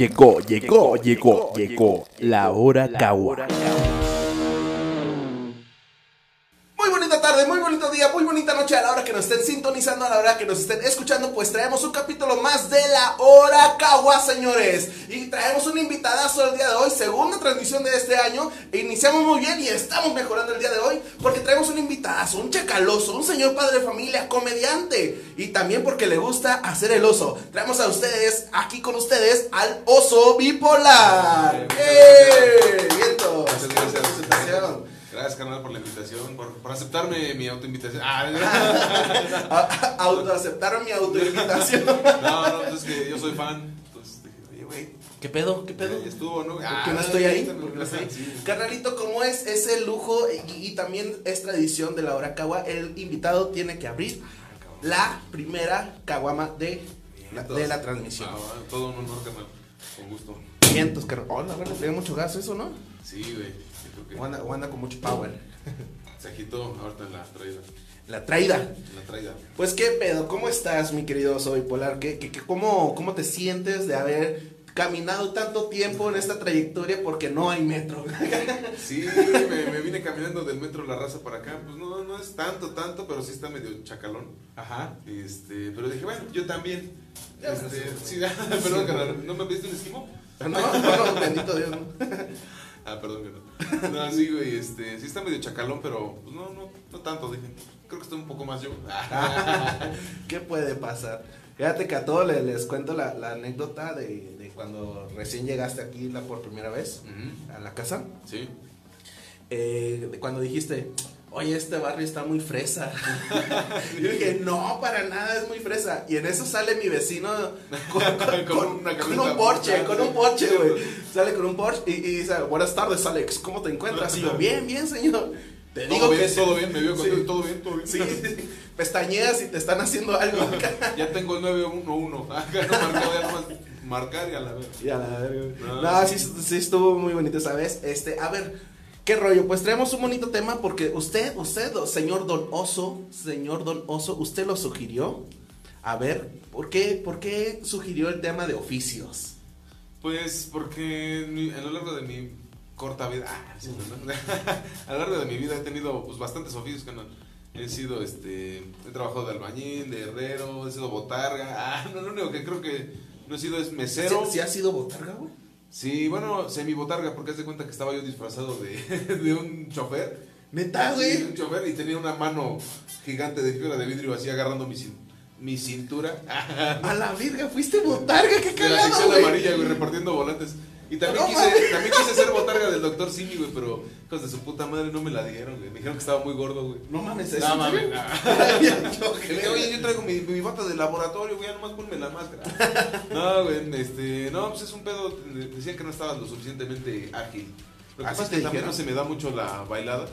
Llegó, llegó, llegó, llegó la hora Kawa. Nos estén sintonizando, a la hora que nos estén escuchando, pues traemos un capítulo más de la hora Kawa, señores. Y traemos un invitadazo el día de hoy, segunda transmisión de este año. Iniciamos muy bien y estamos mejorando el día de hoy porque traemos un invitadazo, un chacaloso, un señor padre de familia, comediante. Y también porque le gusta hacer el oso. Traemos a ustedes, aquí con ustedes, al oso bipolar. ¡Eh! Vientos. Muchas gracias. Presentación. Gracias, carnal, por la invitación, por, por aceptarme mi autoinvitación. Ah, Autoaceptaron mi autoinvitación. no, no, pues es que yo soy fan. Entonces dije, oye, güey, ¿Qué pedo? ¿Qué pedo? ya estuvo, ¿no? ¿Por Ah, qué no estoy ahí? ahorita, ¿Por qué no estoy ahí? Sí. Carnalito, como es, es el lujo y, y también es tradición de la hora Kawa, el invitado tiene que abrir la primera Kawama de la, de la transmisión. Ah, todo un honor, carnal. Con gusto. Vientos, carnal. Hola, bueno, le da mucho gas eso, ¿no? Sí, güey. O anda, o anda con mucho power. se agitó ahorita en la traída. La traída. La traída. Pues qué pedo, ¿cómo estás, mi querido Soy Polar? ¿Qué, qué, qué- cómo, ¿Cómo te sientes de haber caminado tanto tiempo en esta trayectoria porque no hay metro? Sí, me, me vine caminando del metro La Raza para acá. Pues no, no es tanto, tanto, pero sí está medio chacalón. Ajá. Este, pero dije, bueno, yo también. Este, sí, perdón, carnal, ¿no me pediste un esquimo? No, no, no, bendito Dios. ¿no? Ah, perdón que no. No, sí, güey, este, sí está medio chacalón, pero pues no, no, no tanto, dije. Creo que estoy un poco más yo. ¿Qué puede pasar? Fíjate que a todos les, les cuento la, la anécdota de, de cuando recién llegaste aquí la por primera vez a la casa. Sí. Eh, cuando dijiste, oye, este barrio está muy fresa. Yo dije, no, para nada es muy fresa. Y en eso sale mi vecino con, con- Con con- un Porsche, muy con un. Porsche, güey. Sale con un Porsche y, y dice, buenas tardes, Alex, ¿cómo te encuentras? Y yo, bien, bien, señor. Te digo Todo que bien, sí. todo bien, me vio contigo, Sí. todo bien, todo bien. Sí, pestañeas y te están haciendo algo acá. Ya tengo el 911. Acá no marcado, ya nomás marcar y a la vez. Y a la verga. No, No, sí. sí, sí estuvo muy bonito esa vez. Este, a ver, ¿qué rollo? Pues traemos un bonito tema porque usted, usted, señor Don Oso, señor Don Oso, usted lo sugirió. A ver, ¿por qué, por qué sugirió el tema de oficios? Pues porque a lo largo de mi corta vida, ah, a lo largo de mi vida he tenido pues bastantes oficios que he sido este he trabajado de albañil, de herrero, he sido botarga, ah, no, lo único que creo que no he sido es mesero. ¿Sí, sí ha sido botarga, güey? Sí, bueno, semi botarga porque haz de cuenta que estaba yo disfrazado de, de un chofer. Neta, Sí, güey. un chofer y tenía una mano gigante de fibra de vidrio así agarrando mi, mi cintura. A la verga, fuiste botarga, qué De la cagado, sección amarilla, güey, repartiendo volantes. Y también, No quise, también quise ser botarga del doctor Simi, güey, pero hijos de su puta madre no me la dieron, güey. Me dijeron que estaba muy gordo, güey. No mames, ¿eso? No mames, no. Yo. Oye, yo traigo mi, mi bata de laboratorio, güey, nomás ponme la máscara. No, güey, este, no, pues es un pedo. Decían que no estabas lo suficientemente ágil. Lo que ¿Así pasa es que también no se me da mucho la bailada.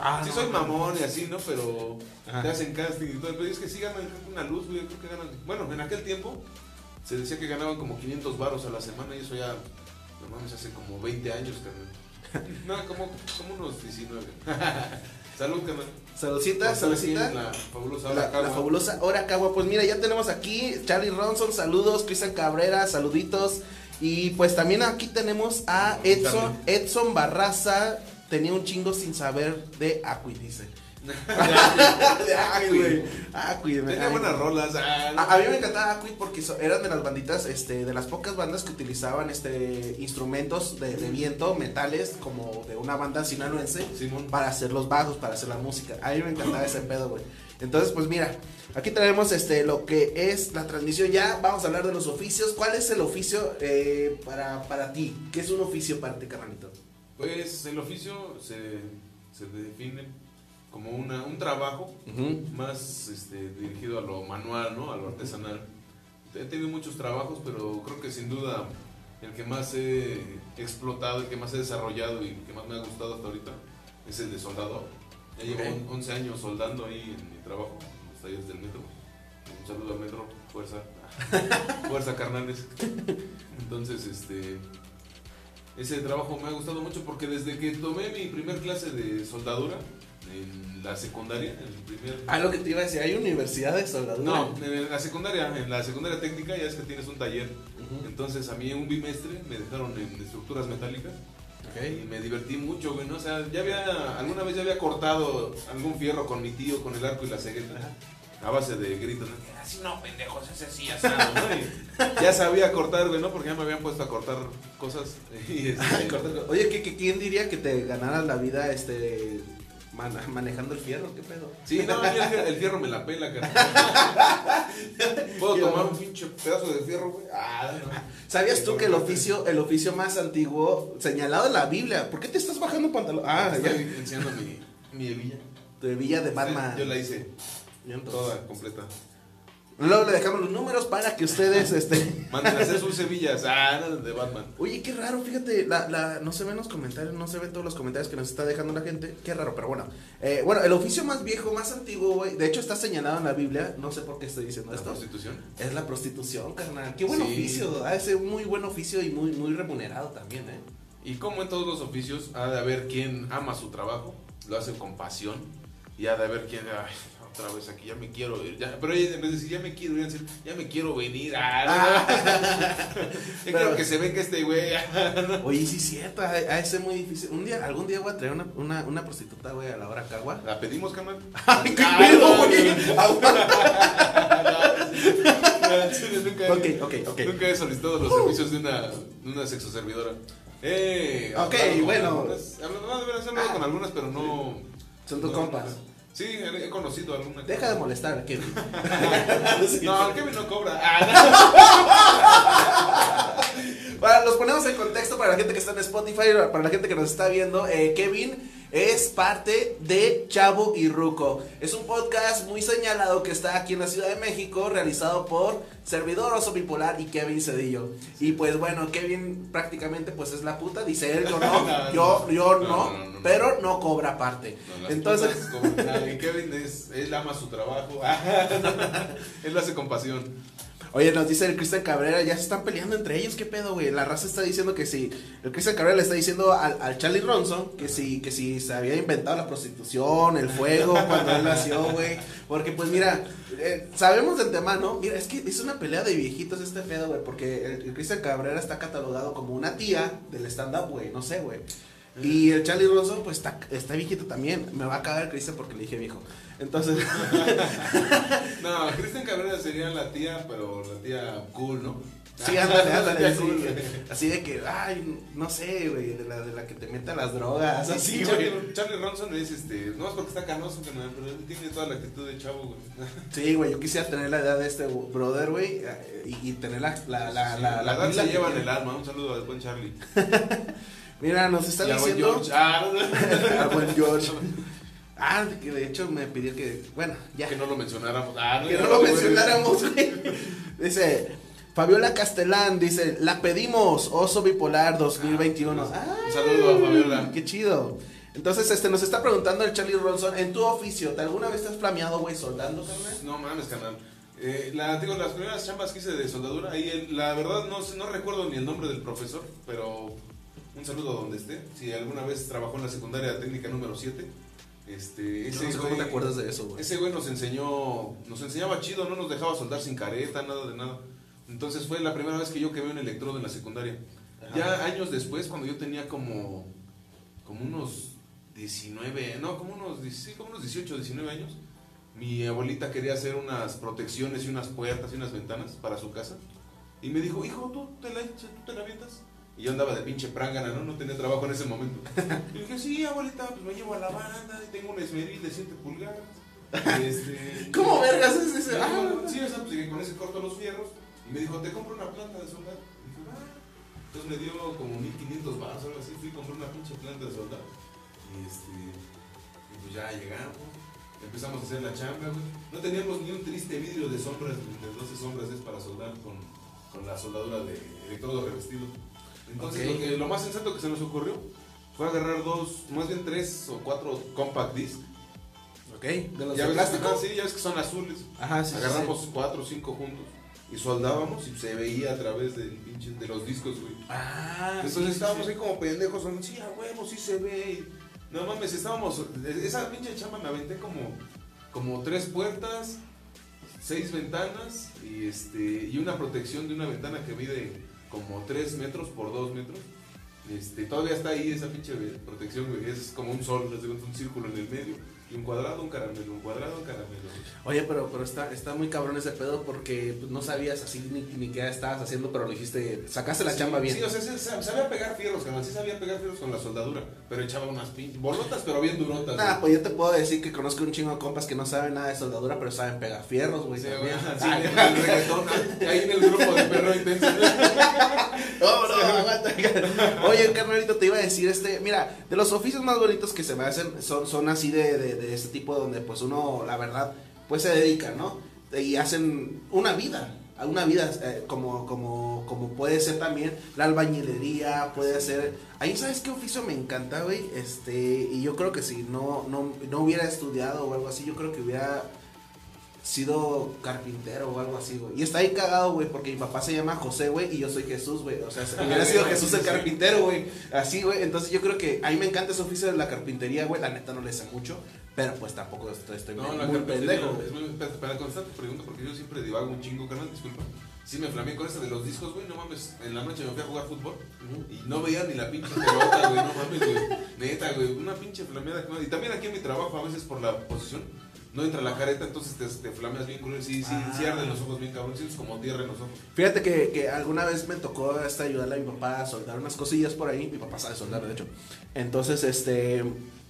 Ah, sí no, soy mamón y así, ¿no? Pero Ajá. te hacen casting y todo. Pero es que sí ganan una luz, güey. Creo que ganan. Bueno, en aquel tiempo se decía que ganaban como 500 varos a la semana y eso ya, no mames, hace como 20 años, carnal. No, como, como unos 19. Salud, carnal. Saludcita, saludcita. La fabulosa hora la Cagua. fabulosa Hora Cagua. Pues mira, ya tenemos aquí Charlie Ronson, saludos, Cristian Cabrera, saluditos. Y pues también aquí tenemos a Edson, Edson Barraza. Tenía un chingo sin saber de Acui, dice. De Acui, güey. Me- Tenía buenas rolas. ah, no. A, a mí me encantaba Acui porque so- eran de las banditas, este, de las pocas bandas que utilizaban este instrumentos de, de viento, metales, como de una banda sinaloense Simón. para hacer los bajos, para hacer la música. A mí me encantaba ese pedo, güey. Entonces, pues mira, aquí tenemos este lo que es la transmisión. Ya vamos a hablar de los oficios. ¿Cuál es el oficio eh, para, para ti? ¿Qué es un oficio para ti, carnalito? Pues el oficio se, se define como una, un trabajo más este, dirigido a lo manual, ¿no? A lo artesanal. He tenido muchos trabajos, pero creo que sin duda el que más he explotado, el que más he desarrollado y el que más me ha gustado hasta ahorita es el de soldador. Ya llevo Ok. on- 11 años soldando ahí en mi trabajo, en los talleres del metro. Un saludo al metro, fuerza. fuerza, carnales. Entonces, este. Ese trabajo me ha gustado mucho porque desde que tomé mi primer clase de soldadura, en la secundaria, en el primer... Ah, lo que te iba a decir, hay universidad de soldadura. No, en la secundaria, en la secundaria técnica ya es que tienes un taller. Entonces a mí un bimestre me dejaron en estructuras metálicas y Ok. me divertí mucho, güey, ¿no? O sea, ya había, alguna vez ya había cortado algún fierro con mi tío, con el arco y la cegueta, a base de gritos, ¿no? Así no, pendejos, ese sí, asado, ¿no? Y ya sabía cortar, güey, ¿no? Porque ya me habían puesto a cortar cosas y este, Ay, corta- Oye, ¿qué, qué- quién diría que te ganaras la vida este man- manejando el fierro? ¿Qué pedo? Sí, no, el fierro, me la pela, cara. ¿Puedo tomar un pinche pedazo de fierro, güey? Ah, no. ¿Sabías tú que el oficio, el oficio más antiguo señalado en la Biblia? ¿Por qué te estás bajando pantalón? Ah, ya. Estoy enseñando mi, mi hebilla. De Villa de Batman. Yo la hice toda completa. Luego le dejamos los números para que ustedes, este... Manden a hacer sus hebillas. Ah, no, de Batman. Oye, qué raro, fíjate, la, la, no se ven los comentarios, no se ven todos los comentarios que nos está dejando la gente. Qué raro, pero bueno. Eh, bueno, el oficio más viejo, más antiguo, güey, de hecho está señalado en la Biblia, no sé por qué estoy diciendo La esto. prostitución. Es la prostitución, carnal. Qué buen Sí. oficio, ha de muy buen oficio y muy, muy remunerado también, ¿eh? Y como en todos los oficios, ha de haber quien ama su trabajo, lo hace con pasión, y ha de haber quien, ay, otra vez aquí, ya me quiero ir. Ya, pero en vez de decir, ya me quiero ir, decir, ya me quiero venir. Ah, no. Yo Pero- quiero que se venga este güey. Oye, sí, cierto, ha de ser muy difícil. Un día, algún día voy a traer una, una, una prostituta, güey, a la hora cagua. ¿La pedimos, carnal? Ay, qué Ah, pedo, no, güey. Nunca, he solicitado los servicios de una, de una sexoservidora. Eh, Ok, bueno. no, hablado con algunas, pero no. Son tus no, compas. Sí, he conocido alguna. Deja de molestar a Kevin. No, el Kevin no cobra. Ah, Para, los ponemos en contexto para la gente que está en Spotify, para la gente que nos está viendo. eh, Kevin es parte de Chavo y Ruco. Es un podcast muy señalado que está aquí en la Ciudad de México, realizado por Servidor Oso Bipolar y Kevin Cedillo. Y pues bueno, Kevin prácticamente pues es la puta, dice él, yo no, No, yo, yo no, pero no cobra parte. Entonces, putas y Kevin es, él ama su trabajo. él lo hace con pasión. Oye, nos dice el Cristian Cabrera, ya se están peleando entre ellos, ¿qué pedo, güey? La raza está diciendo que si, el Cristian Cabrera le está diciendo al, al Charlie Ronson que si, que si se había inventado la prostitución, el fuego, cuando él nació, güey. Porque pues mira, eh, sabemos de antemano, mira, es que es una pelea de viejitos este pedo, güey, porque el, el Cristian Cabrera está catalogado como una tía del stand-up, güey, no sé, güey. Y el Charlie Ronson, pues está, está viejito también. Me va a cagar Cristian porque le dije viejo. Entonces, No, Cristian Cabrera sería la tía, pero la tía cool, ¿no? Sí, ándale, ándale. Así, cool. así de que, ay, no sé, güey, de la, de la que te mete a las drogas, así, Sí, güey. Charlie, Charlie Ronson es este, no es porque está canoso, pero él tiene toda la actitud de chavo, güey. Sí, güey, yo quisiera tener la edad de este brother, güey, y, y tener la, la, la, Sí, la, la edad se lleva en el alma. Un saludo al buen Charlie. Mira, nos está Y al buen diciendo. George. Ah, al buen George. Ah, que de hecho me pidió que, bueno, ya. que no lo mencionáramos. Ah, que no lo mencionáramos, güey. Dice, Fabiola Castellán, dice, la pedimos, Oso Bipolar 2021. Ah, Un saludo a Fabiola. Qué chido. Entonces, este, nos está preguntando el Charlie Ronson, en tu oficio, ¿te alguna vez te has flameado, güey, soldando, carnal? No mames, canal. Eh, la, digo, las primeras chambas que hice de soldadura, ahí el- la verdad no, no recuerdo ni el nombre del profesor, pero un saludo donde esté. Si alguna vez trabajó en la secundaria técnica número 7, este, ese no sé cómo güey- te acuerdas de eso, güey. Ese güey nos enseñó, nos enseñaba chido, no nos dejaba soldar sin careta, nada de nada. Entonces fue la primera vez que yo quemé un electrodo en la secundaria. Ajá. Ya años después, cuando yo tenía como, como unos 19, no, como unos, 10 sí, como unos 18, 19 años, mi abuelita quería hacer unas protecciones y unas puertas y unas ventanas para su casa. Y me dijo, hijo, ¿tú te la, tú te la avientas? Y yo andaba de pinche prángana, ¿no? No tenía trabajo en ese momento. Y dije, sí, abuelita, pues me llevo a la banda y tengo un esmeril de 7 pulgadas. Este, ¿Cómo vergas es ese? Ah, sí, o sea, pues llegué con ese corto los fierros. Y me dijo, te compro una planta de soldar. Y dije, ah. Entonces me dio como 1500 baros o algo así. Fui y compré una pinche planta de soldar. Y este, y pues ya llegamos. Empezamos a hacer la chamba, güey. No teníamos ni un triste vidrio de sombras, de 12 sombras es para soldar con, con la soldadura de electrodo revestido. Entonces lo, que- lo más sensato que se nos ocurrió fue agarrar dos, más bien tres o cuatro compact disc. Ok, de los Ya de plástico. ajá, sí, ya ves que son azules. Ajá, sí, sí, Agarramos cuatro o cinco juntos y soldábamos y se veía a través del pinche, de los discos, güey. Ah, Entonces sí, estábamos sí. ahí como pendejos, son, sí, a huevo, sí se ve. y No mames, estábamos. Esa pinche chamba me aventé como, como tres puertas, seis ventanas y este y una protección de una ventana que mide como tres metros por dos metros. Este, todavía está ahí esa pinche protección, güey. Es como un sol, un círculo en el medio. Un cuadrado, un caramelo, un cuadrado, un caramelo. Oye, pero, pero está, está muy cabrón ese pedo porque pues, no sabías así ni, ni qué estabas haciendo, pero lo dijiste, sacaste la Sí, chamba bien. Sí, o sea, sí, sa- sabía pegar fierros, carnal. Sí sabía pegar fierros con la soldadura. Pero echaba unas pinches bolotas, pero bien durotas. Nah, güey. pues yo te puedo decir que conozco un chingo de compas que no saben nada de soldadura, pero saben pegar fierros, güey. Sí, también. Ay, en el reggaetón, ahí en el grupo de perro intenso. No, no, aguanta. Oye, carnalito, te iba a decir, este, mira, de los oficios más bonitos que se me hacen son, son así de, de, de este tipo donde pues uno, la verdad, pues se dedica, ¿no? Y hacen una vida, una vida, eh, como, como, como puede ser también la albañilería, puede ser... Ahí, ¿sabes qué oficio me encanta, güey? Este, y yo creo que si no, no, no hubiera estudiado o algo así, yo creo que hubiera sido carpintero o algo así, güey. Y está ahí cagado, güey, porque mi papá se llama José, güey, y yo soy Jesús, güey. O sea, hubiera sido Jesús el carpintero, güey. Así, güey. Entonces yo creo que a mí me encanta ese oficio de la carpintería, güey. La neta no le sé mucho, pero pues tampoco estoy, estoy No, muy, pendejo. es muy- Para, para contestar tu pregunta, porque yo siempre divago un chingo, carnal, disculpa. Sí me flameé con esta de los discos, güey, no mames. En la noche me fui a jugar fútbol y no veía ni la pinche pelota, güey, no mames, güey. Neta, güey, una pinche flameada. Y también aquí en mi trabajo, a veces por la posición, no entra la careta, entonces te, te flameas bien culero. Sí, sí, sí Ah. arden los ojos bien cabrón, sientes como tierra en los ojos. Fíjate que, que alguna vez me tocó hasta ayudarle a mi papá a soldar unas cosillas por ahí. Mi papá sabe soldar, de hecho. Entonces, este.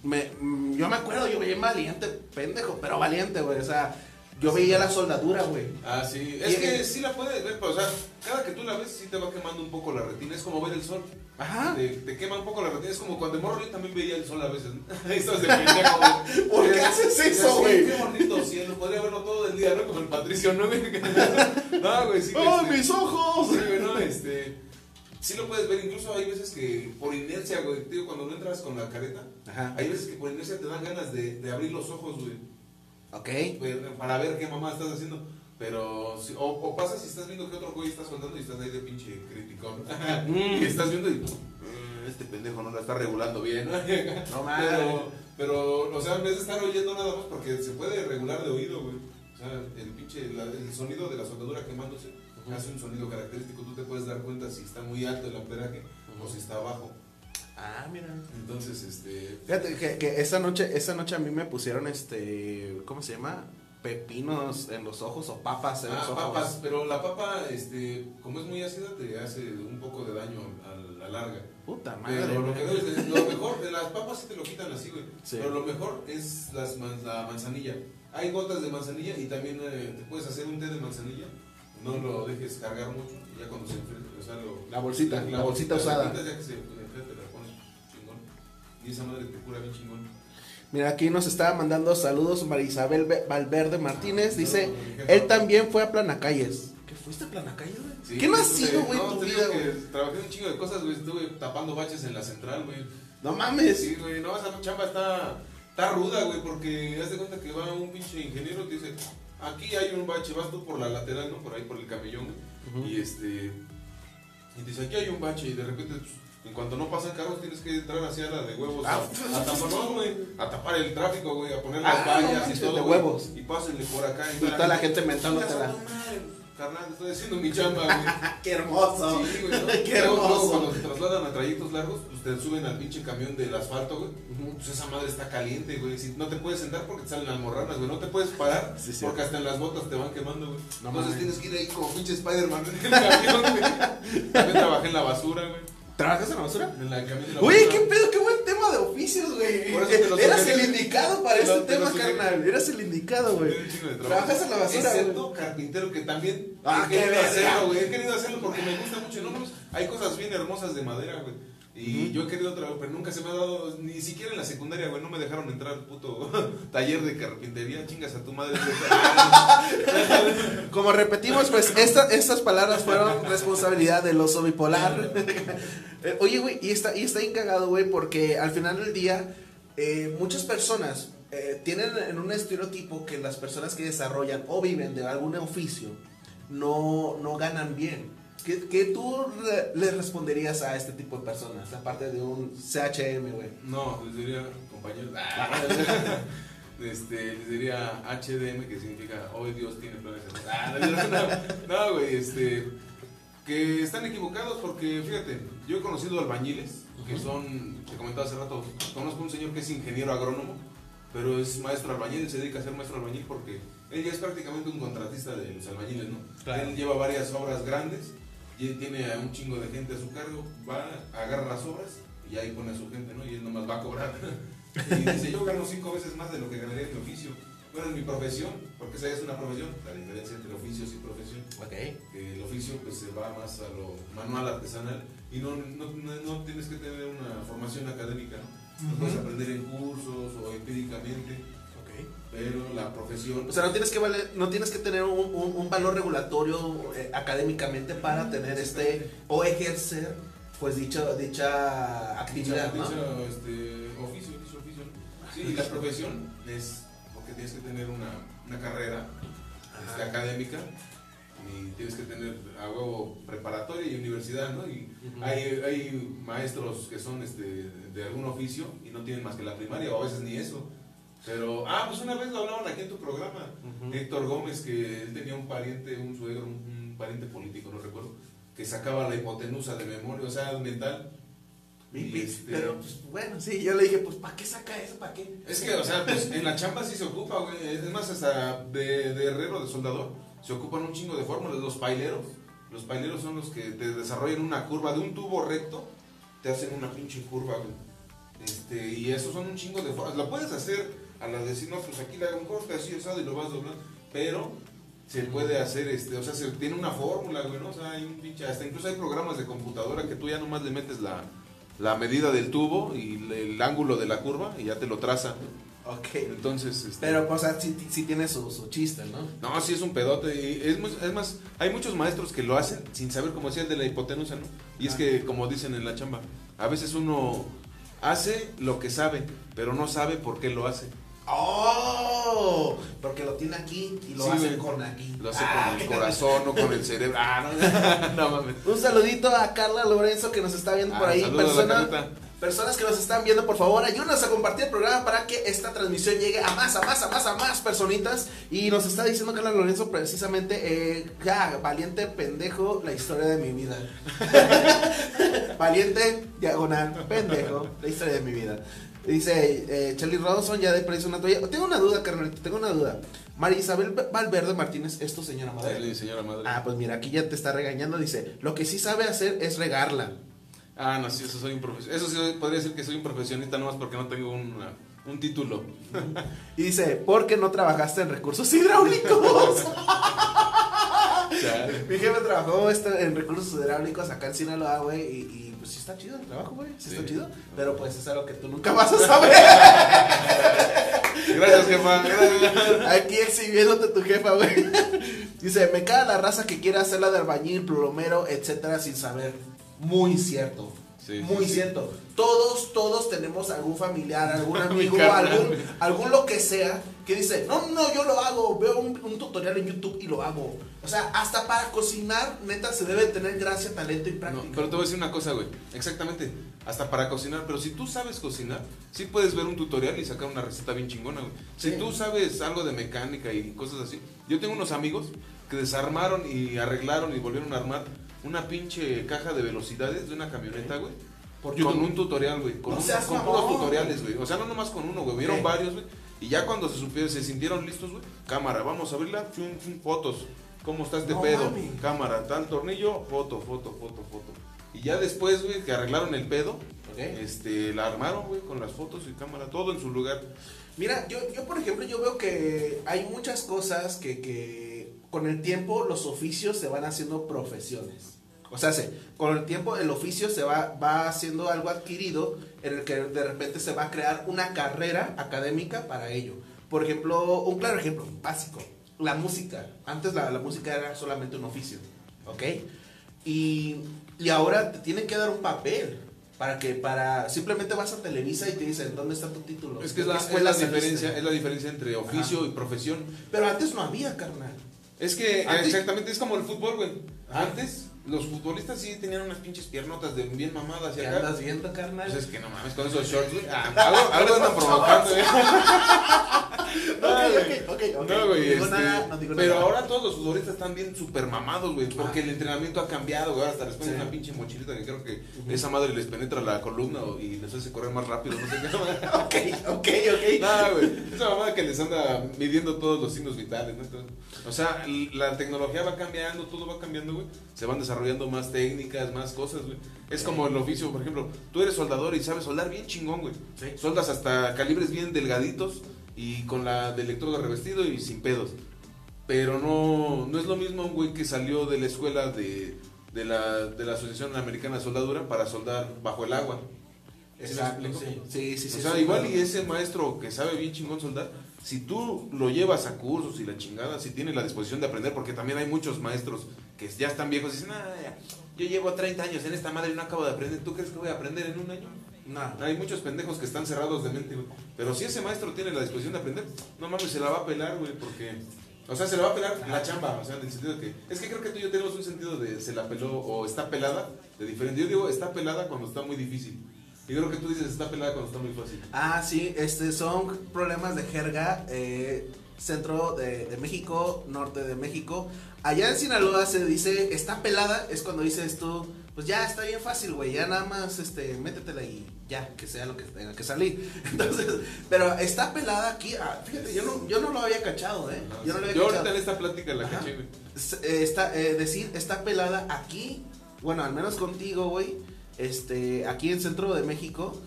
Me, mm, yo me acuerdo, yo veía valiente, pendejo, pero valiente, güey. O sea, yo veía la soldadura, güey. Ah, sí. Y- Es que sí la puedes ver, pero, o sea, cada que tú la ves, sí te va quemando un poco la retina. Es como ver el sol. Ajá. Te, te quema un poco la retina. Es como cuando morro yo también veía el sol a veces. Ahí estás de pendejo, güey. ¿Por qué haces eso, güey? Qué bonito cielo. Podría verlo todo el día, ¿no? Como el Patricio, ¿no? no, güey, sí. ¡Oh, este, mis ojos! Sí, güey, no, este. Sí lo puedes ver, incluso hay veces que por inercia, güey, tío, cuando no entras con la careta, Ajá. hay veces que por inercia te dan ganas de, de abrir los ojos, güey. Ok. Pues, para ver qué mamá estás haciendo. Pero, si- o, o pasa si estás viendo que otro güey está soldando y estás ahí de pinche criticón. Mm. y estás viendo y "Mm, este pendejo no la está regulando bien. No mames. pero, pero, o sea, en vez de estar oyendo nada más, porque se puede regular de oído, güey. O sea, el pinche, la- el sonido de la soldadura quemándose hace un sonido característico. Tú te puedes dar cuenta si está muy alto el amperaje o si está bajo. Ah, mira. Entonces, este. Fíjate que, que esa noche, esa noche a mí me pusieron este, ¿cómo se llama? Pepinos en los ojos o papas en los Ah, ojos. papas, pero la papa, este, como es muy ácida, te hace un poco de daño a la larga. Puta madre. Pero lo, que de- lo mejor, de las papas sí te lo quitan así, güey. Sí. Pero lo mejor es las la manzanilla. Hay gotas de manzanilla y también eh, te puedes hacer un té de manzanilla. No lo dejes cargar mucho. y Ya cuando se enfríe, o sea, lo- La bolsita, la bolsita usada. quitas, Ya que se enfríe, te la pones chingón. Y esa madre te cura bien chingón. Mira, aquí nos estaba mandando saludos Marisabel Be- Valverde Martínez. Dice, mi jefa. él también fue a Planacalles. ¿Qué fuiste a Planacalles, güey? Sí, ¿Qué no has sido, güey, en no, tu te vida, güey? Trabajé un chingo de cosas, güey. Estuve tapando baches en la central, güey. No mames. Sí, güey, no, esa chamba está, está ruda, güey, porque haz de cuenta que va un pinche ingeniero que dice, aquí hay un bache, vas tú por la lateral, ¿no? Por ahí, por el camellón. Y este, y dice, aquí hay un bache, y de repente, pues, en cuanto no pasan carros, tienes que entrar hacia la de huevos a, Ah. a tapar, no, güey, a tapar el tráfico, güey, a poner las Ah, no vallas manches, y todo, de huevos. Y pásenle por acá. Y toda la gente mentándotela. "Chingas a tu madre, Carnal, estoy haciendo mi chamba, güey. Qué hermoso. Sí, güey, ¿no? Qué Luego- luego hermoso. Cuando se trasladan a trayectos largos, pues te suben al pinche camión del asfalto, güey. Pues esa madre está caliente, güey. Si no te puedes sentar porque te salen almorranas, güey. No te puedes parar Sí, sí. porque hasta en las botas te van quemando, güey. No Entonces mames. tienes que ir ahí como pinche Spider-Man en el camión, güey. También trabajé en la basura, güey. ¿Trabajas en la basura? En la la Oye, qué pedo, qué buen tema de oficios, güey. Eras el indicado para este tema, carnal. Eras el indicado, güey. Trabajas en la basura, Excepto carpintero, que también Ah, he querido hacerlo, güey. He querido hacerlo porque me gusta mucho. No, hay cosas bien hermosas de madera, güey. Y yo he querido trabajar, pero nunca se me ha dado, ni siquiera en la secundaria, güey, no me dejaron entrar al puto taller de carpintería. Chingas a tu madre. Como repetimos, pues esta- estas palabras fueron responsabilidad del oso bipolar. Eh, Oye, güey, y está, y está bien cagado, güey, porque al final del día, eh, muchas personas eh, tienen en un estereotipo que las personas que desarrollan o viven de algún oficio no, no ganan bien. ¿Qué, qué tú re- le responderías a este tipo de personas? Aparte de un CHM, güey. No, les diría, compañeros. Este, les diría HDM, que significa hoy Dios tiene planes. Ah, no, no, no, güey, este. Que están equivocados porque, fíjate, yo he conocido albañiles que son, te comentaba hace rato, conozco un señor que es ingeniero agrónomo, pero es maestro albañil, se dedica a ser maestro albañil porque él ya es prácticamente un contratista de los albañiles, ¿no? Claro. Él lleva varias obras grandes y él tiene a un chingo de gente a su cargo, va, agarra las obras y ahí pone a su gente, ¿no? Y él nomás va a cobrar. y dice, yo gano cinco veces más de lo que ganaría en mi oficio. Bueno, en mi profesión, porque esa es una profesión, la diferencia entre oficios y profesión Ok. que el oficio pues se va más a lo manual artesanal y no, no, no, no tienes que tener una formación académica, ¿no? Lo puedes aprender en cursos o empíricamente. Pero la profesión... O sea, no tienes que, valer- no tienes que tener un, un- un valor regulatorio eh, académicamente para tener este o ejercer pues dicho, dicha actividad, dicha- ¿no? dicha, este, oficio, dicho oficio. Sí, y la profesión es porque tienes que tener una, una carrera este, académica y tienes que tener a huevo preparatoria y universidad, ¿no? Y hay, hay maestros que son este, de algún oficio y no tienen más que la primaria o a veces ni eso. Pero, ah, pues una vez lo hablaban aquí en tu programa. Héctor Gómez, que él tenía un pariente, un suegro, un, un pariente político, no recuerdo, que sacaba la hipotenusa de memoria, o sea, mental. Y- este- Pero, pues, bueno, sí, yo le dije, pues, ¿para qué saca eso? ¿Para qué? Es que, o sea, pues en la chamba sí se ocupa, güey. Es más, hasta de, de herrero, de soldador, se ocupan un chingo de fórmulas. Los paileros, los paileros son los que te desarrollan una curva de un tubo recto, te hacen una pinche curva, güey. Este, y esos son un chingo de fórmulas. Lo puedes hacer a la de decir, no, pues aquí le hago un corte así, asado y lo vas doblando. Pero se puede hacer, este, o sea, se tiene una fórmula, güey, ¿no? O sea, hay un pinche, hasta incluso hay programas de computadora que tú ya nomás le metes la, la medida del tubo y le- el ángulo de la curva y ya te lo traza. Ok. Entonces, este, Pero, pues, o sea, sí, sí tiene su, su chiste, ¿no? no, sí es un pedote. y es, muy- es más, hay muchos maestros que lo hacen sin saber cómo decía el de la hipotenusa, ¿no? Y es Ah. que, como dicen en la chamba, a veces uno hace lo que sabe, pero no sabe por qué lo hace. ¡Oh! Porque lo tiene aquí y lo Sí, hace con aquí. Lo hace Ah, con el corazón o con el cerebro. Ah, no, no mames. Un saludito a Carla Lorenzo que nos está viendo por Ah, ahí. saludos a la Persona-. Personas que nos están viendo, por favor, ayúdanos a compartir el programa para que esta transmisión llegue a más, a más, a más, a más personitas. Y nos está diciendo Carla Lorenzo precisamente, eh, ya, valiente pendejo, la historia de mi vida. valiente, diagonal, pendejo, la historia de mi vida. Dice eh, Charlie Rawson, ya de precio una toalla. Tengo una duda, carnalito, tengo una duda. María Isabel Valverde Martínez, ¿es tu señora madre? Sí, señora madre. Ah, pues mira, aquí ya te está regañando. Dice, lo que sí sabe hacer es regarla. Ah, no, sí, eso soy un profesionista. Eso sí podría decir que soy un profesionista nomás porque no tengo una- un título. Y dice, ¿por qué no trabajaste en recursos hidráulicos? Mi jefe trabajó este- en recursos hidráulicos acá en Sinaloa, güey, y, y, pues sí está chido el trabajo, güey, sí, está chido, pero pues es algo que tú nunca vas a saber. Gracias, jefa. Gracias. Aquí exhibiéndote tu jefa, güey. Dice, me caga la raza que quiere hacerla de albañil, plomero, etcétera, sin saber. Muy cierto. Sí, Muy sí, sí. cierto. Todos, todos tenemos algún familiar, algún amigo, algún, algún lo que sea, que dice, no, no, yo lo hago, veo un, un tutorial en YouTube y lo hago. O sea, hasta para cocinar, neta, se debe tener gracia, talento y No, práctica. pero te voy a decir una cosa, güey. Exactamente. Hasta para cocinar. Pero si tú sabes cocinar, sí puedes ver un tutorial y sacar una receta bien chingona, güey. Si tú sabes algo de mecánica y cosas así. Yo tengo unos amigos que desarmaron y arreglaron y volvieron a armar una pinche caja de velocidades de una camioneta, güey. Por Con un tutorial, güey. Con, No un- seas con puros tutoriales, güey. O sea, no nomás con uno, güey. Vieron varios, güey. Y ya cuando se supieron, se sintieron listos, güey. Cámara, vamos a abrirla. Chum, chum, fotos. ¿Cómo está este No pedo? mami. Cámara, tal tornillo, foto, foto, foto, foto. Y ya después, güey, que arreglaron el pedo, Ok. este, la armaron, güey, con las fotos y cámara, todo en su lugar. Mira, yo, yo por ejemplo, yo veo que hay muchas cosas que, que con el tiempo los oficios se van haciendo profesiones. O sea, se- con el tiempo el oficio se va, va haciendo algo adquirido en el que de repente se va a crear una carrera académica para ello. Por ejemplo, un claro ejemplo básico, la música. Antes la, la música era solamente un oficio, ¿ok? Y, y ahora te tienen que dar un papel. Para que, para, simplemente vas a Televisa y te dicen, ¿dónde está tu título? Es que es ¿De la, qué es escuela la saliste?" diferencia, es la diferencia entre oficio Ajá. y profesión. Pero antes no había, carnal. Es que Antes- exactamente es como el fútbol, güey. Antes los futbolistas sí tenían unas pinches piernotas de bien mamadas ¿Qué acá. andas viendo, carnal? Pues es que no mames, con esos shorts, güey. Ah, algo, algo andan provocando, güey. ok, ok, ok. No, güey, No digo este, nada, no digo pero nada. ahora todos los futbolistas están bien super mamados, güey, porque Ah. el entrenamiento ha cambiado, güey, ahora hasta les ponen Sí. una pinche mochilita que creo que esa madre les penetra la columna y les hace correr más rápido, no sé qué. Ok, ok, ok. Nada, güey, esa mamada que les anda midiendo todos los signos vitales, ¿no? Entonces, o sea, la tecnología va cambiando, todo va cambiando, güey, se van desarrollando más técnicas, más cosas, güey. Es como el oficio, por ejemplo, tú eres soldador y sabes soldar bien chingón, güey. Sí. Soldas hasta calibres bien delgaditos y con la de electrodo revestido y sin pedos. Pero no, no es lo mismo un güey que salió de la escuela de, de, la, de la Asociación Americana de Soldadura para soldar bajo el agua. ¿Sí me Exacto, sí. Sí, sí, sí. o sea, sí, igual claro. y ese maestro que sabe bien chingón soldar, si tú lo llevas a cursos y la chingada, si tiene la disposición de aprender, porque también hay muchos maestros que ya están viejos dicen, ah, ya, yo llevo 30 años en esta madre y no acabo de aprender, ¿tú crees que voy a aprender en un año? No. Hay muchos pendejos que están cerrados de mente, güey. Pero si ese maestro tiene la disposición de aprender, no mames, se la va a pelar, güey, porque... O sea, se la va a pelar la chamba, o sea, en el sentido de que... Es que creo que tú y yo tenemos un sentido de se la peló o está pelada de diferente. Yo digo, está pelada cuando está muy difícil. Y creo que tú dices, está pelada cuando está muy fácil. Ah, sí, este son problemas de jerga, eh, centro de, de México, norte de México. Allá en Sinaloa se dice, está pelada, es cuando dices tú, pues ya está bien fácil, güey, ya nada más, este, métetela y ya, que sea lo que tenga que salir. Entonces, pero está pelada aquí, ah, fíjate, yo no, yo no lo había cachado, eh, yo no lo había Yo cachado. ahorita en esta plática la Ajá. caché, güey. Eh, está, eh, decir está pelada aquí, bueno, al menos contigo, güey, este, aquí en centro de México,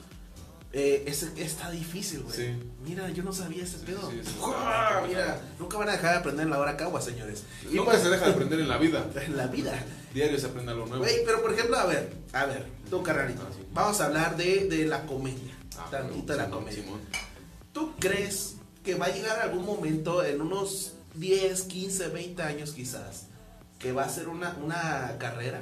eh, es- está difícil, güey. Sí. Mira, yo no sabía ese pedo. sí, sí. ¡Uah! Mira, nunca van a dejar de aprender en la hora cagua, señores. Y Nunca pues, se deja de aprender en la vida. en la vida. Diario se aprende algo nuevo. Güey, pero por ejemplo, a ver, a ver, tú, carnalito, Ah, vamos a hablar de, de la comedia. Ah, tantito de la comedia. Simón. ¿Tú crees que va a llegar algún momento en unos 10, 15, 20 años quizás que va a ser una, una carrera?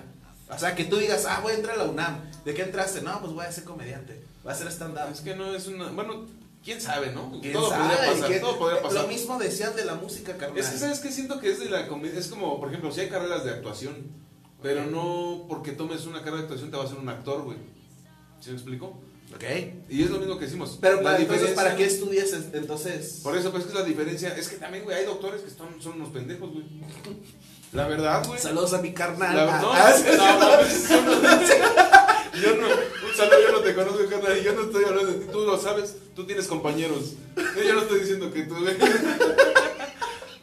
O sea, que tú digas, ah, voy a entrar a la UNAM. ¿De qué entraste? No, pues voy a ser comediante. Voy a ser stand-up. Es que no es una... Bueno, quién sabe, ¿no? ¿Quién todo sabe? podría pasar, ¿Quién- todo podría pasar. Lo mismo decían de la música, carnal. Es que, ¿sabes qué? Siento que es de la comedia. Es como, por ejemplo, si hay carreras de actuación, pero no porque tomes una carrera de actuación te vas a ser un actor, güey. ¿Sí me explico? Ok. Y es lo mismo que decimos. Pero la para, entonces, ¿para qué estudias en- entonces? Por eso, pues es que es la diferencia. Es que también, güey, hay doctores que son, son unos pendejos, güey. La verdad, güey. Saludos a mi carnal. La- no, Ah, no, yo no- Yo no, un saludo, yo no te conozco, carnal, y yo no estoy hablando de ti, tú lo sabes, tú tienes compañeros. Yo no estoy diciendo que tú.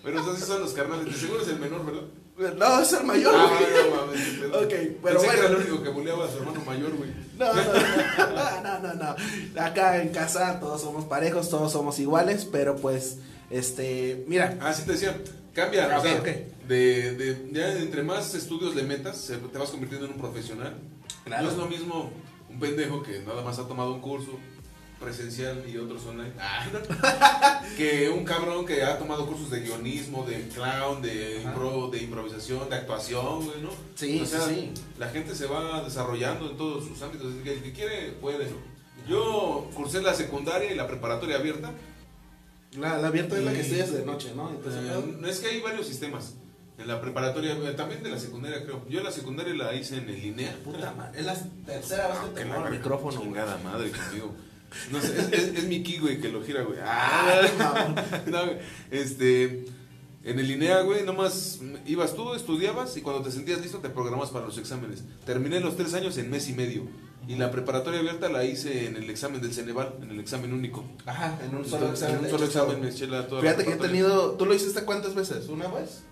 Pero esos sí son los carnales, de seguro es el menor, ¿verdad? No, es el mayor. Ah, güey. no mames. Ok, pero Pensé que bueno. era el único que buleaba a su hermano mayor, güey. No, no, no, no, no, no. Acá en casa todos somos parejos, todos somos iguales, pero pues, este, mira, Ah, sí te decía, cambia, Ah, o sea. De, de, ya entre más estudios le metas, te vas convirtiendo en un profesional. Claro. No es lo mismo un pendejo que nada más ha tomado un curso presencial y otros online. Ah, no. que un cabrón que ha tomado cursos de guionismo, de clown, de, impro- de improvisación, de actuación, güey, ¿no? Sí, o sea, sí, sí. la gente se va desarrollando en todos sus ámbitos. El que, el que quiere, puede, ¿no? Yo cursé la secundaria y la preparatoria abierta. la, la abierta es la que estudias de noche, ¿no? Entonces, Eh, no es que hay varios sistemas. En la preparatoria, eh, también de la secundaria creo. Yo la secundaria la hice en el INEA. puta madre, es la tercera vez que te Que la pongo el micrófono. Chingada madre conmigo. No sé, es, es- es mi ki, güey, que lo gira, güey. Ah, no, güey. Este, en el INEA, güey, nomás ibas tú, estudiabas y cuando te sentías listo te programas para los exámenes. Terminé los tres años en mes y medio. Y la preparatoria abierta la hice en el examen del Ceneval, en el examen único. Ajá, en un solo Entonces, examen. En un solo examen me eché la toda la Fíjate que he tenido, ¿tú lo hiciste cuántas veces? ¿Una vez?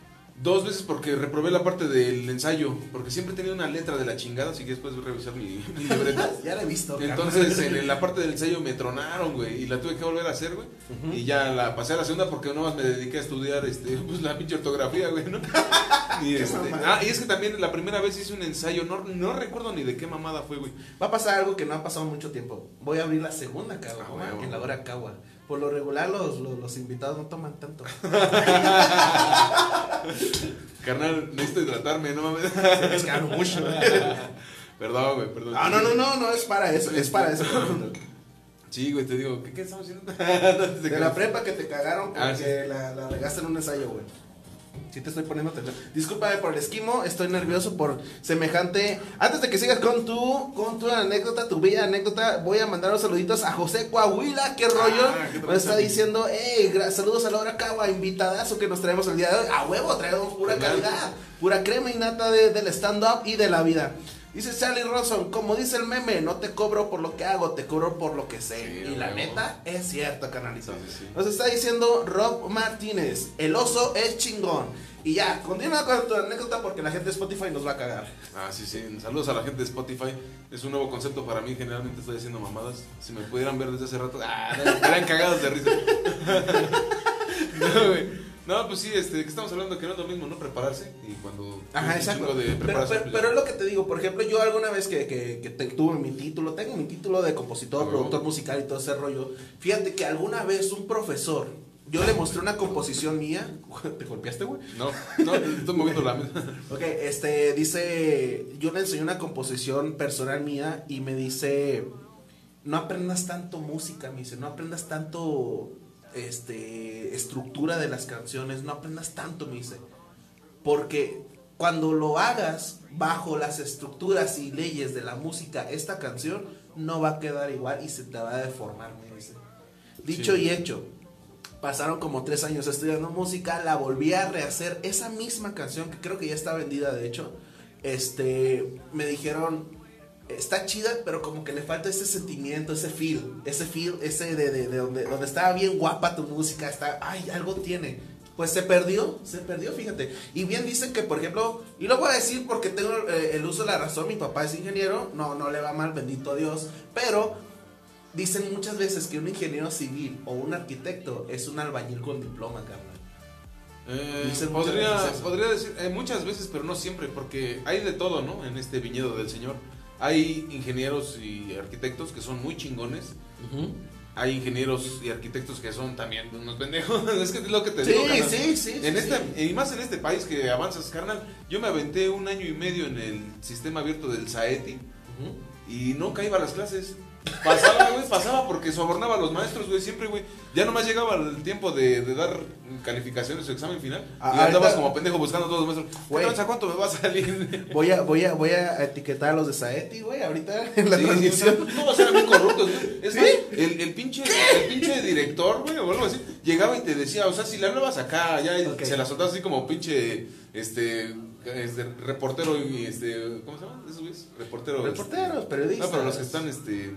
Dos veces porque reprobé la parte del ensayo, porque siempre tenido una letra de la chingada, así que después voy a revisar mi, mi libreta. Ya la he visto. Entonces en la parte del ensayo me tronaron, güey, y la tuve que volver a hacer, güey. Y ya la pasé a la segunda porque nomás me dediqué a estudiar este, pues, la pinche ortografía, güey, ¿no? Y, este, ah, y es que también la primera vez hice un ensayo, no, no recuerdo ni de qué mamada fue, güey. Va a pasar algo que no ha pasado mucho tiempo. Voy a abrir la segunda cagua Ah, en la hora cagua. Por lo regular los, los, los invitados no toman tanto. Carnal, necesito hidratarme, no mames. es que mucho. Perdón, güey, perdón. No, no, no, no, no es para eso, es para eso. Sí, güey, te digo, ¿qué, qué estamos haciendo? De la prepa que te cagaron porque Ah, sí. la, la regaste en un ensayo, güey. Sí te estoy poniendo atención. Discúlpame por el esquimo, estoy nervioso por semejante. Antes de que sigas con tu, con tu anécdota, tu bella anécdota, voy a mandar los saluditos a José Coahuila, qué rollo. Ah, ¿qué tal? Nos está diciendo, hey, saludos a Laura Cagua, invitadazo que nos traemos el día de hoy. A huevo, traemos pura calidad, pura crema y nata de- del stand-up y de la vida. Dice Charlie Ronson, como dice el meme, no te cobro por lo que hago, te cobro por lo que sé. Sí, y la neta es cierto, canalito. Sí, sí, sí. Nos está diciendo Rob Martínez, el oso es chingón. Y ya, continúa con tu anécdota porque la gente de Spotify nos va a cagar. Ah, sí, sí. Saludos a la gente de Spotify. Es un nuevo concepto para mí. Generalmente estoy haciendo mamadas. Si me pudieran ver desde hace rato, ah, estarían cagados de risa. no, güey. No, pues sí, este, que estamos hablando que no es lo mismo, ¿no? Prepararse. Y cuando. Ajá, exacto. de Pero, pues, pero es lo que te digo, por ejemplo, yo alguna vez que, que, que tuve mi título, tengo mi título de compositor, productor musical y todo ese rollo. Fíjate que alguna vez un profesor, yo le mostré una composición mía. ¿Te golpeaste, güey? No, no, estoy moviendo la mesa. Ok, este, dice, yo le enseñé una composición personal mía y me dice, no aprendas tanto música, me dice, no aprendas tanto, este, estructura de las canciones, no aprendas tanto, me dice, porque cuando lo hagas bajo las estructuras y leyes de la música, esta canción no va a quedar igual y se te va a deformar, me dice. Dicho Sí. y hecho, pasaron como tres años estudiando música, la volví a rehacer, esa misma canción que creo que ya está vendida, de hecho, este, me dijeron, está chida, pero como que le falta ese sentimiento, ese feel, ese feel, ese de, de, de donde, donde estaba bien guapa tu música, está, ay, algo tiene. Pues se perdió, se perdió, fíjate. Y bien dicen que, por ejemplo, y lo voy a decir porque tengo eh, el uso de la razón, mi papá es ingeniero, no, no le va mal, bendito Dios, pero dicen muchas veces que un ingeniero civil o un arquitecto es un albañil con diploma, carnal. Eh, Dicen muchas podría, podría decir, eh, muchas veces, pero no siempre, porque hay de todo, ¿no? En este viñedo del Señor. Hay ingenieros y arquitectos que son muy chingones. Hay ingenieros y arquitectos que son también unos pendejos. es que es lo que te Sí, digo. carnal. sí, sí, En sí, este, sí. Y más en este país que avanzas, carnal. Yo me aventé un año y medio en el sistema abierto del SAETI y no iba a las clases. Pasaba, güey, pasaba porque sobornaba a los maestros, güey, siempre, güey. Ya nomás llegaba el tiempo de, de dar calificaciones su examen final. Ah, y andabas ahorita- como pendejo buscando a todos los maestros. Güey. ¿cuánto me va a salir? Voy a, voy a, voy a etiquetar a los de Saeti, güey, ahorita en la Sí, sí, transmisión. o sea, todos eran muy corruptos, güey. Es ¿Sí? más, el, el, pinche, el pinche director, güey, o algo así, llegaba y te decía, o sea, si le hablabas acá, ya y Ok. se la soltabas así como pinche, este, este, reportero y este, ¿cómo se llama? ¿Esos güeyes? Reportero. Reporteros, este, periodistas. No, pero los que están, este,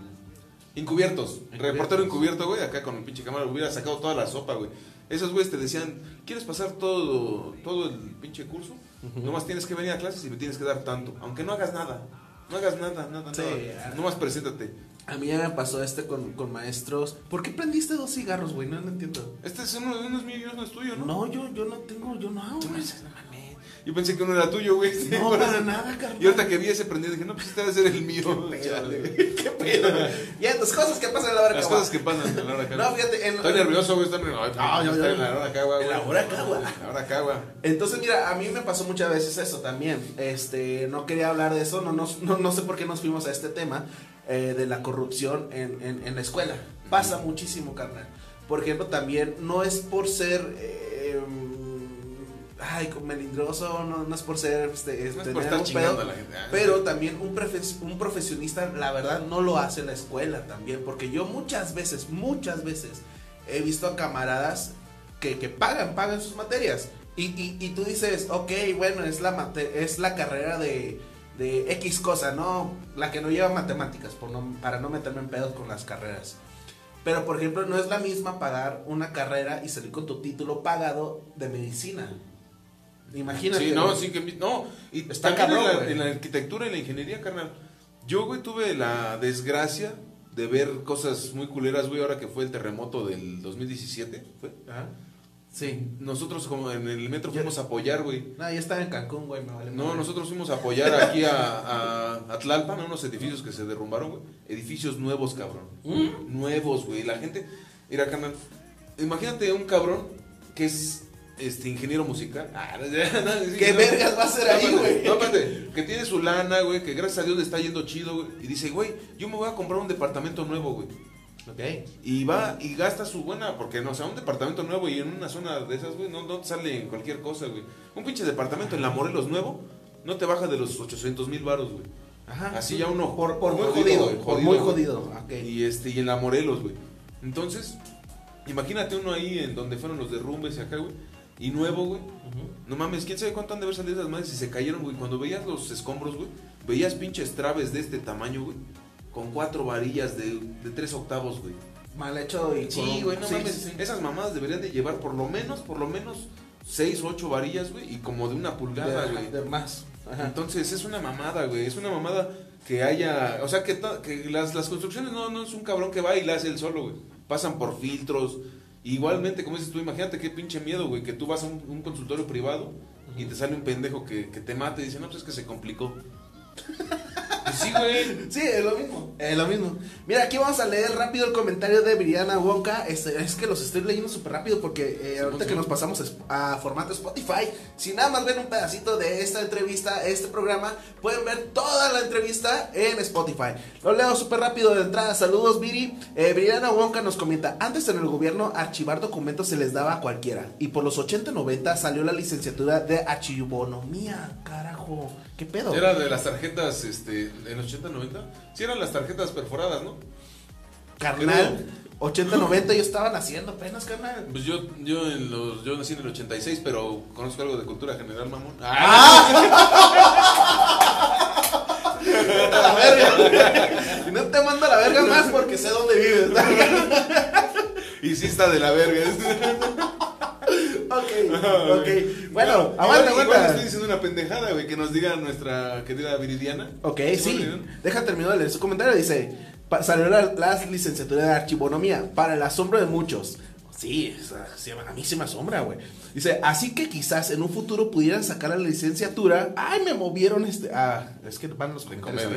encubiertos. Reportero encubierto, güey, acá con el pinche cámara, hubiera sacado toda la sopa, güey. Esos güeyes te decían, ¿quieres pasar todo, todo el pinche curso? Nomás tienes que venir a clases y me tienes que dar tanto, aunque no hagas nada. No hagas nada, nada, Sí, nada. Nomás preséntate. A mí ya me pasó este con, con maestros. ¿Por qué prendiste dos cigarros, güey? No, no entiendo. Este es uno, uno es mío y uno es tuyo, ¿no? No, yo, yo no tengo, yo no hago. Güey. Yo pensé que uno era tuyo, güey. Sí, No, para nada, carnal. Y ahorita que vi ese prendido dije, no, pues este debe ser el mío. Chale. ¿Qué pedo? Ya, tus cosas que pasan en la hora Las cagua. cosas que pasan en la hora acá. No, fíjate, en- Estoy nervioso, güey. Estoy nervioso. No, yo- Está yo- en la hora acá, güey. en la hora cagua. En la hora güey. Entonces, mira, a mí me pasó muchas veces eso también. Este, no quería hablar de eso, no, no, no sé por qué nos fuimos a este tema eh, de la corrupción en, en- en la escuela. Pasa muchísimo, carnal. Por ejemplo, también no es por ser. eh, ay, como melindroso, no, no es por ser. Este, No es tener por estar un pedo, a la gente. Ah, Pero también un, profes- un profesionista, la verdad, no lo hace en la escuela también. Porque yo muchas veces, muchas veces, he visto a camaradas que, que pagan, pagan sus materias. Y, y, y tú dices, ok, bueno, es la, mate- es la carrera de, de X cosa, ¿no? La que no lleva matemáticas, por no, para no meterme en pedos con las carreras. Pero, por ejemplo, no es la misma pagar una carrera y salir con tu título pagado de medicina. Imagínate. Sí, no, güey. sí que no. Y Está también cabrón, en, la, güey. en la arquitectura y la ingeniería, carnal. Yo, güey, tuve la desgracia de ver cosas muy culeras, güey, ahora que fue el terremoto del 2017. ¿fue? Ajá. Sí. Nosotros como en el metro fuimos a apoyar, güey. No, ya estaba en Cancún, güey, me vale No, madre. nosotros fuimos a apoyar aquí a, a, a Tlalpan, a unos edificios que se derrumbaron, güey. Edificios nuevos, cabrón. ¿Mm? Nuevos, güey. La gente, mira, carnal, imagínate un cabrón que es este ingeniero musical. Ah, no, no, ¿Qué no. vergas va a hacer ahí, güey? No, espérate, que tiene su lana, güey, que gracias a Dios le está yendo chido, güey. Y dice, güey, yo me voy a comprar un departamento nuevo, güey. Ok. Y va y gasta su buena, porque no, o sea, un departamento nuevo y en una zona de esas, güey, no, no te sale cualquier cosa, güey. Un pinche departamento en la Morelos nuevo no te baja de los 800 mil baros, güey. Ajá. Así ya uno Por, por muy jodido, por muy jodido. Y este, y en la Morelos, güey. Entonces, imagínate uno ahí en donde fueron los derrumbes y acá, güey. Y nuevo, güey. No mames, quién sabe cuánto han de haber salido esas madres y se cayeron, güey. Cuando veías los escombros, güey, veías pinches traves de este tamaño, güey. Con cuatro varillas de, de tres octavos, güey. Mal hecho y Sí, güey, no sí, mames. sí, sí. Esas mamadas deberían de llevar por lo menos, por lo menos, seis o ocho varillas, güey. Y como de una pulgada, de, güey. de más. Ajá. Entonces es una mamada, güey. Es una mamada que haya. O sea, que, que las, las construcciones no, no es un cabrón que va y la hace él solo, güey. Pasan por filtros. Igualmente, como dices tú, imagínate qué pinche miedo, güey, que tú vas a un, un consultorio privado y te sale un pendejo que, que te mate y dice, no, pues es que se complicó. Pues sí, güey. Sí, es lo mismo. Es lo mismo. Mira, aquí vamos a leer rápido el comentario de Viriana Wonka. Este, es que los estoy leyendo súper rápido porque eh, ahorita que nos pasamos a formato Spotify, si nada más ven un pedacito de esta entrevista, este programa, pueden ver toda la entrevista en Spotify. Lo leo súper rápido de entrada. Saludos, Viri. Eh, Wonka nos comenta: Antes en el gobierno, archivar documentos se les daba a cualquiera. Y por los 80-90 salió la licenciatura de archivonomía. Carajo, ¿qué pedo? Era de las tarjetas, este, en los 80, 90. Sí, eran las tarjetas perforadas, ¿no? Carnal, 80-90 yo estaba naciendo apenas, carnal. Pues yo, yo, en los, yo nací en el 86, pero conozco algo de cultura general, mamón. Vete a la verga. Y no te mando a la verga más porque sé dónde vives. Y sí está de la verga. Ok, ok. Bueno, Igual- aguanta, igual, aguanta. estoy diciendo una pendejada, güey, que nos diga nuestra querida Viridiana. Ok, sí. ¿no? Deja terminar de leer su comentario. Dice: Salió la, la licenciatura de archivonomía para el asombro de muchos. Sí, a mí sí me asombra, güey. Dice, así que quizás en un futuro pudieran sacar la licenciatura. Ay, me movieron este. Ah, es que van los comentarios.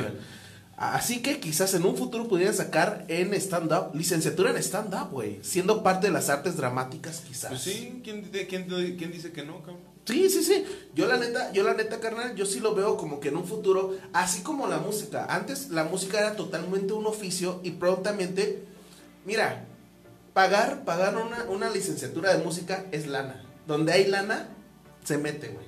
Así que quizás en un futuro pudieran sacar en stand-up, licenciatura en stand-up, güey. Siendo parte de las artes dramáticas, quizás. Pues sí, ¿quién, de- quién, quién dice que no, cabrón? Sí, sí, sí. Yo la neta, yo la neta, carnal, yo sí lo veo como que en un futuro, así como la música. Antes la música era totalmente un oficio y prontamente, mira, pagar, pagar una, una licenciatura de música es lana. Donde hay lana, se mete, güey.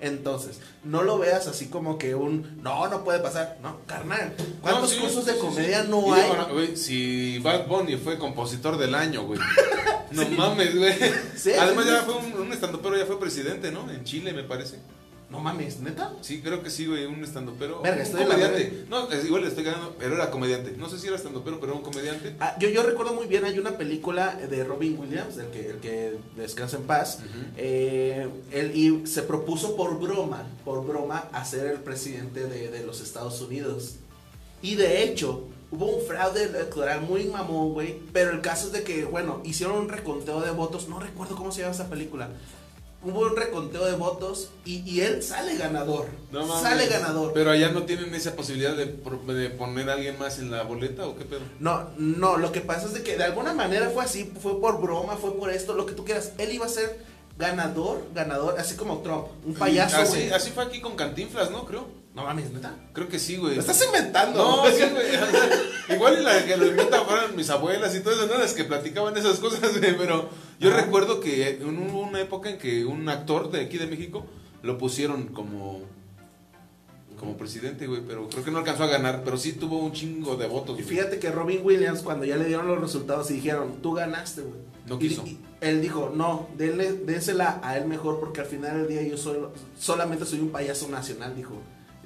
Entonces, no lo veas así como que un, no, no puede pasar. No, carnal, ¿cuántos No, sí, cursos de comedia sí. no hay? digo, no, güey, si Bad Bunny fue compositor del año, güey. No mames, güey. Además ya fue un, un estandopero, ya fue presidente, ¿no? En Chile, me parece. No mames, neta. Sí, creo que sí, güey, un estandopero. Verga, estoy la comediante. No, es igual le estoy ganando, pero era comediante. No sé si era estandopero, pero era un comediante. Ah, yo, yo recuerdo muy bien, hay una película de Robin Williams, el que, el que descansa en paz. Ujú. Eh, él y se propuso por broma, por broma, a ser el presidente de, de los Estados Unidos. Y de hecho, hubo un fraude electoral muy mamón, güey. Pero el caso es de que, bueno, hicieron un reconteo de votos. No recuerdo cómo se llama esa película. Hubo un reconteo de votos y, y él sale ganador. No mames. sale ganador. Pero allá no tienen esa posibilidad de, poner a alguien más en la boleta o qué pedo. No, no, lo que pasa es de que de alguna manera fue así, fue por broma, fue por esto, lo que tú quieras. Él iba a ser ganador, ganador, así como Trump, un payaso, así fue aquí con Cantinflas, ¿no? Creo. No mames, neta. Creo que sí, güey. Lo estás inventando. No, sí, güey. Igual y la que lo inventan fueron mis abuelas y todo eso, ¿no? Las que platicaban esas cosas, güey. Pero yo Ajá. recuerdo que en una época en que un actor de aquí de México lo pusieron como como presidente, güey, pero creo que no alcanzó a ganar, pero sí tuvo un chingo de votos. Y güey. fíjate que Robin Williams, cuando ya le dieron los resultados y dijeron, tú ganaste, güey. No Y- quiso. y él dijo, no, denle, désela a él mejor porque al final del día yo soy, solamente soy un payaso nacional, dijo.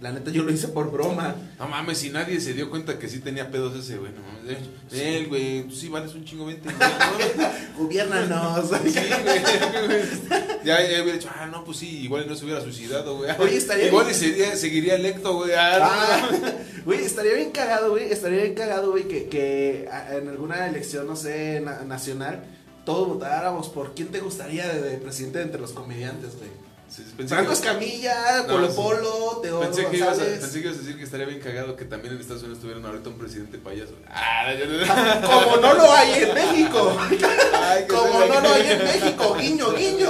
La neta yo lo hice por broma. No mames, si nadie se dio cuenta que sí tenía pedos ese, güey. No mames. Eh, Él, güey, tú sí vales un chingo 20. güey, ¿no? Gobiérnanos. Sí, güey. Ya, ya hubiera dicho, ah, no, pues sí, igual no se hubiera suicidado, güey. Oye, estaría Igual y bien. seguiría, seguiría electo, güey. Ah, Ah, güey, estaría bien cagado, güey. Estaría bien cagado, güey, que, que en alguna elección, no sé, na- nacional, todos votáramos por quién te gustaría de, de presidente entre los comediantes, güey. Sí, pensé Franco Escamilla, No, Polo. Polo, Teodoro Pensé que, ibas a, González. pensé que ibas a decir que estaría bien cagado que también en Estados Unidos tuvieran ahorita un presidente payaso. Ah. Como no lo hay en México. Ay, Como no lo hay en México. Guiño, guiño.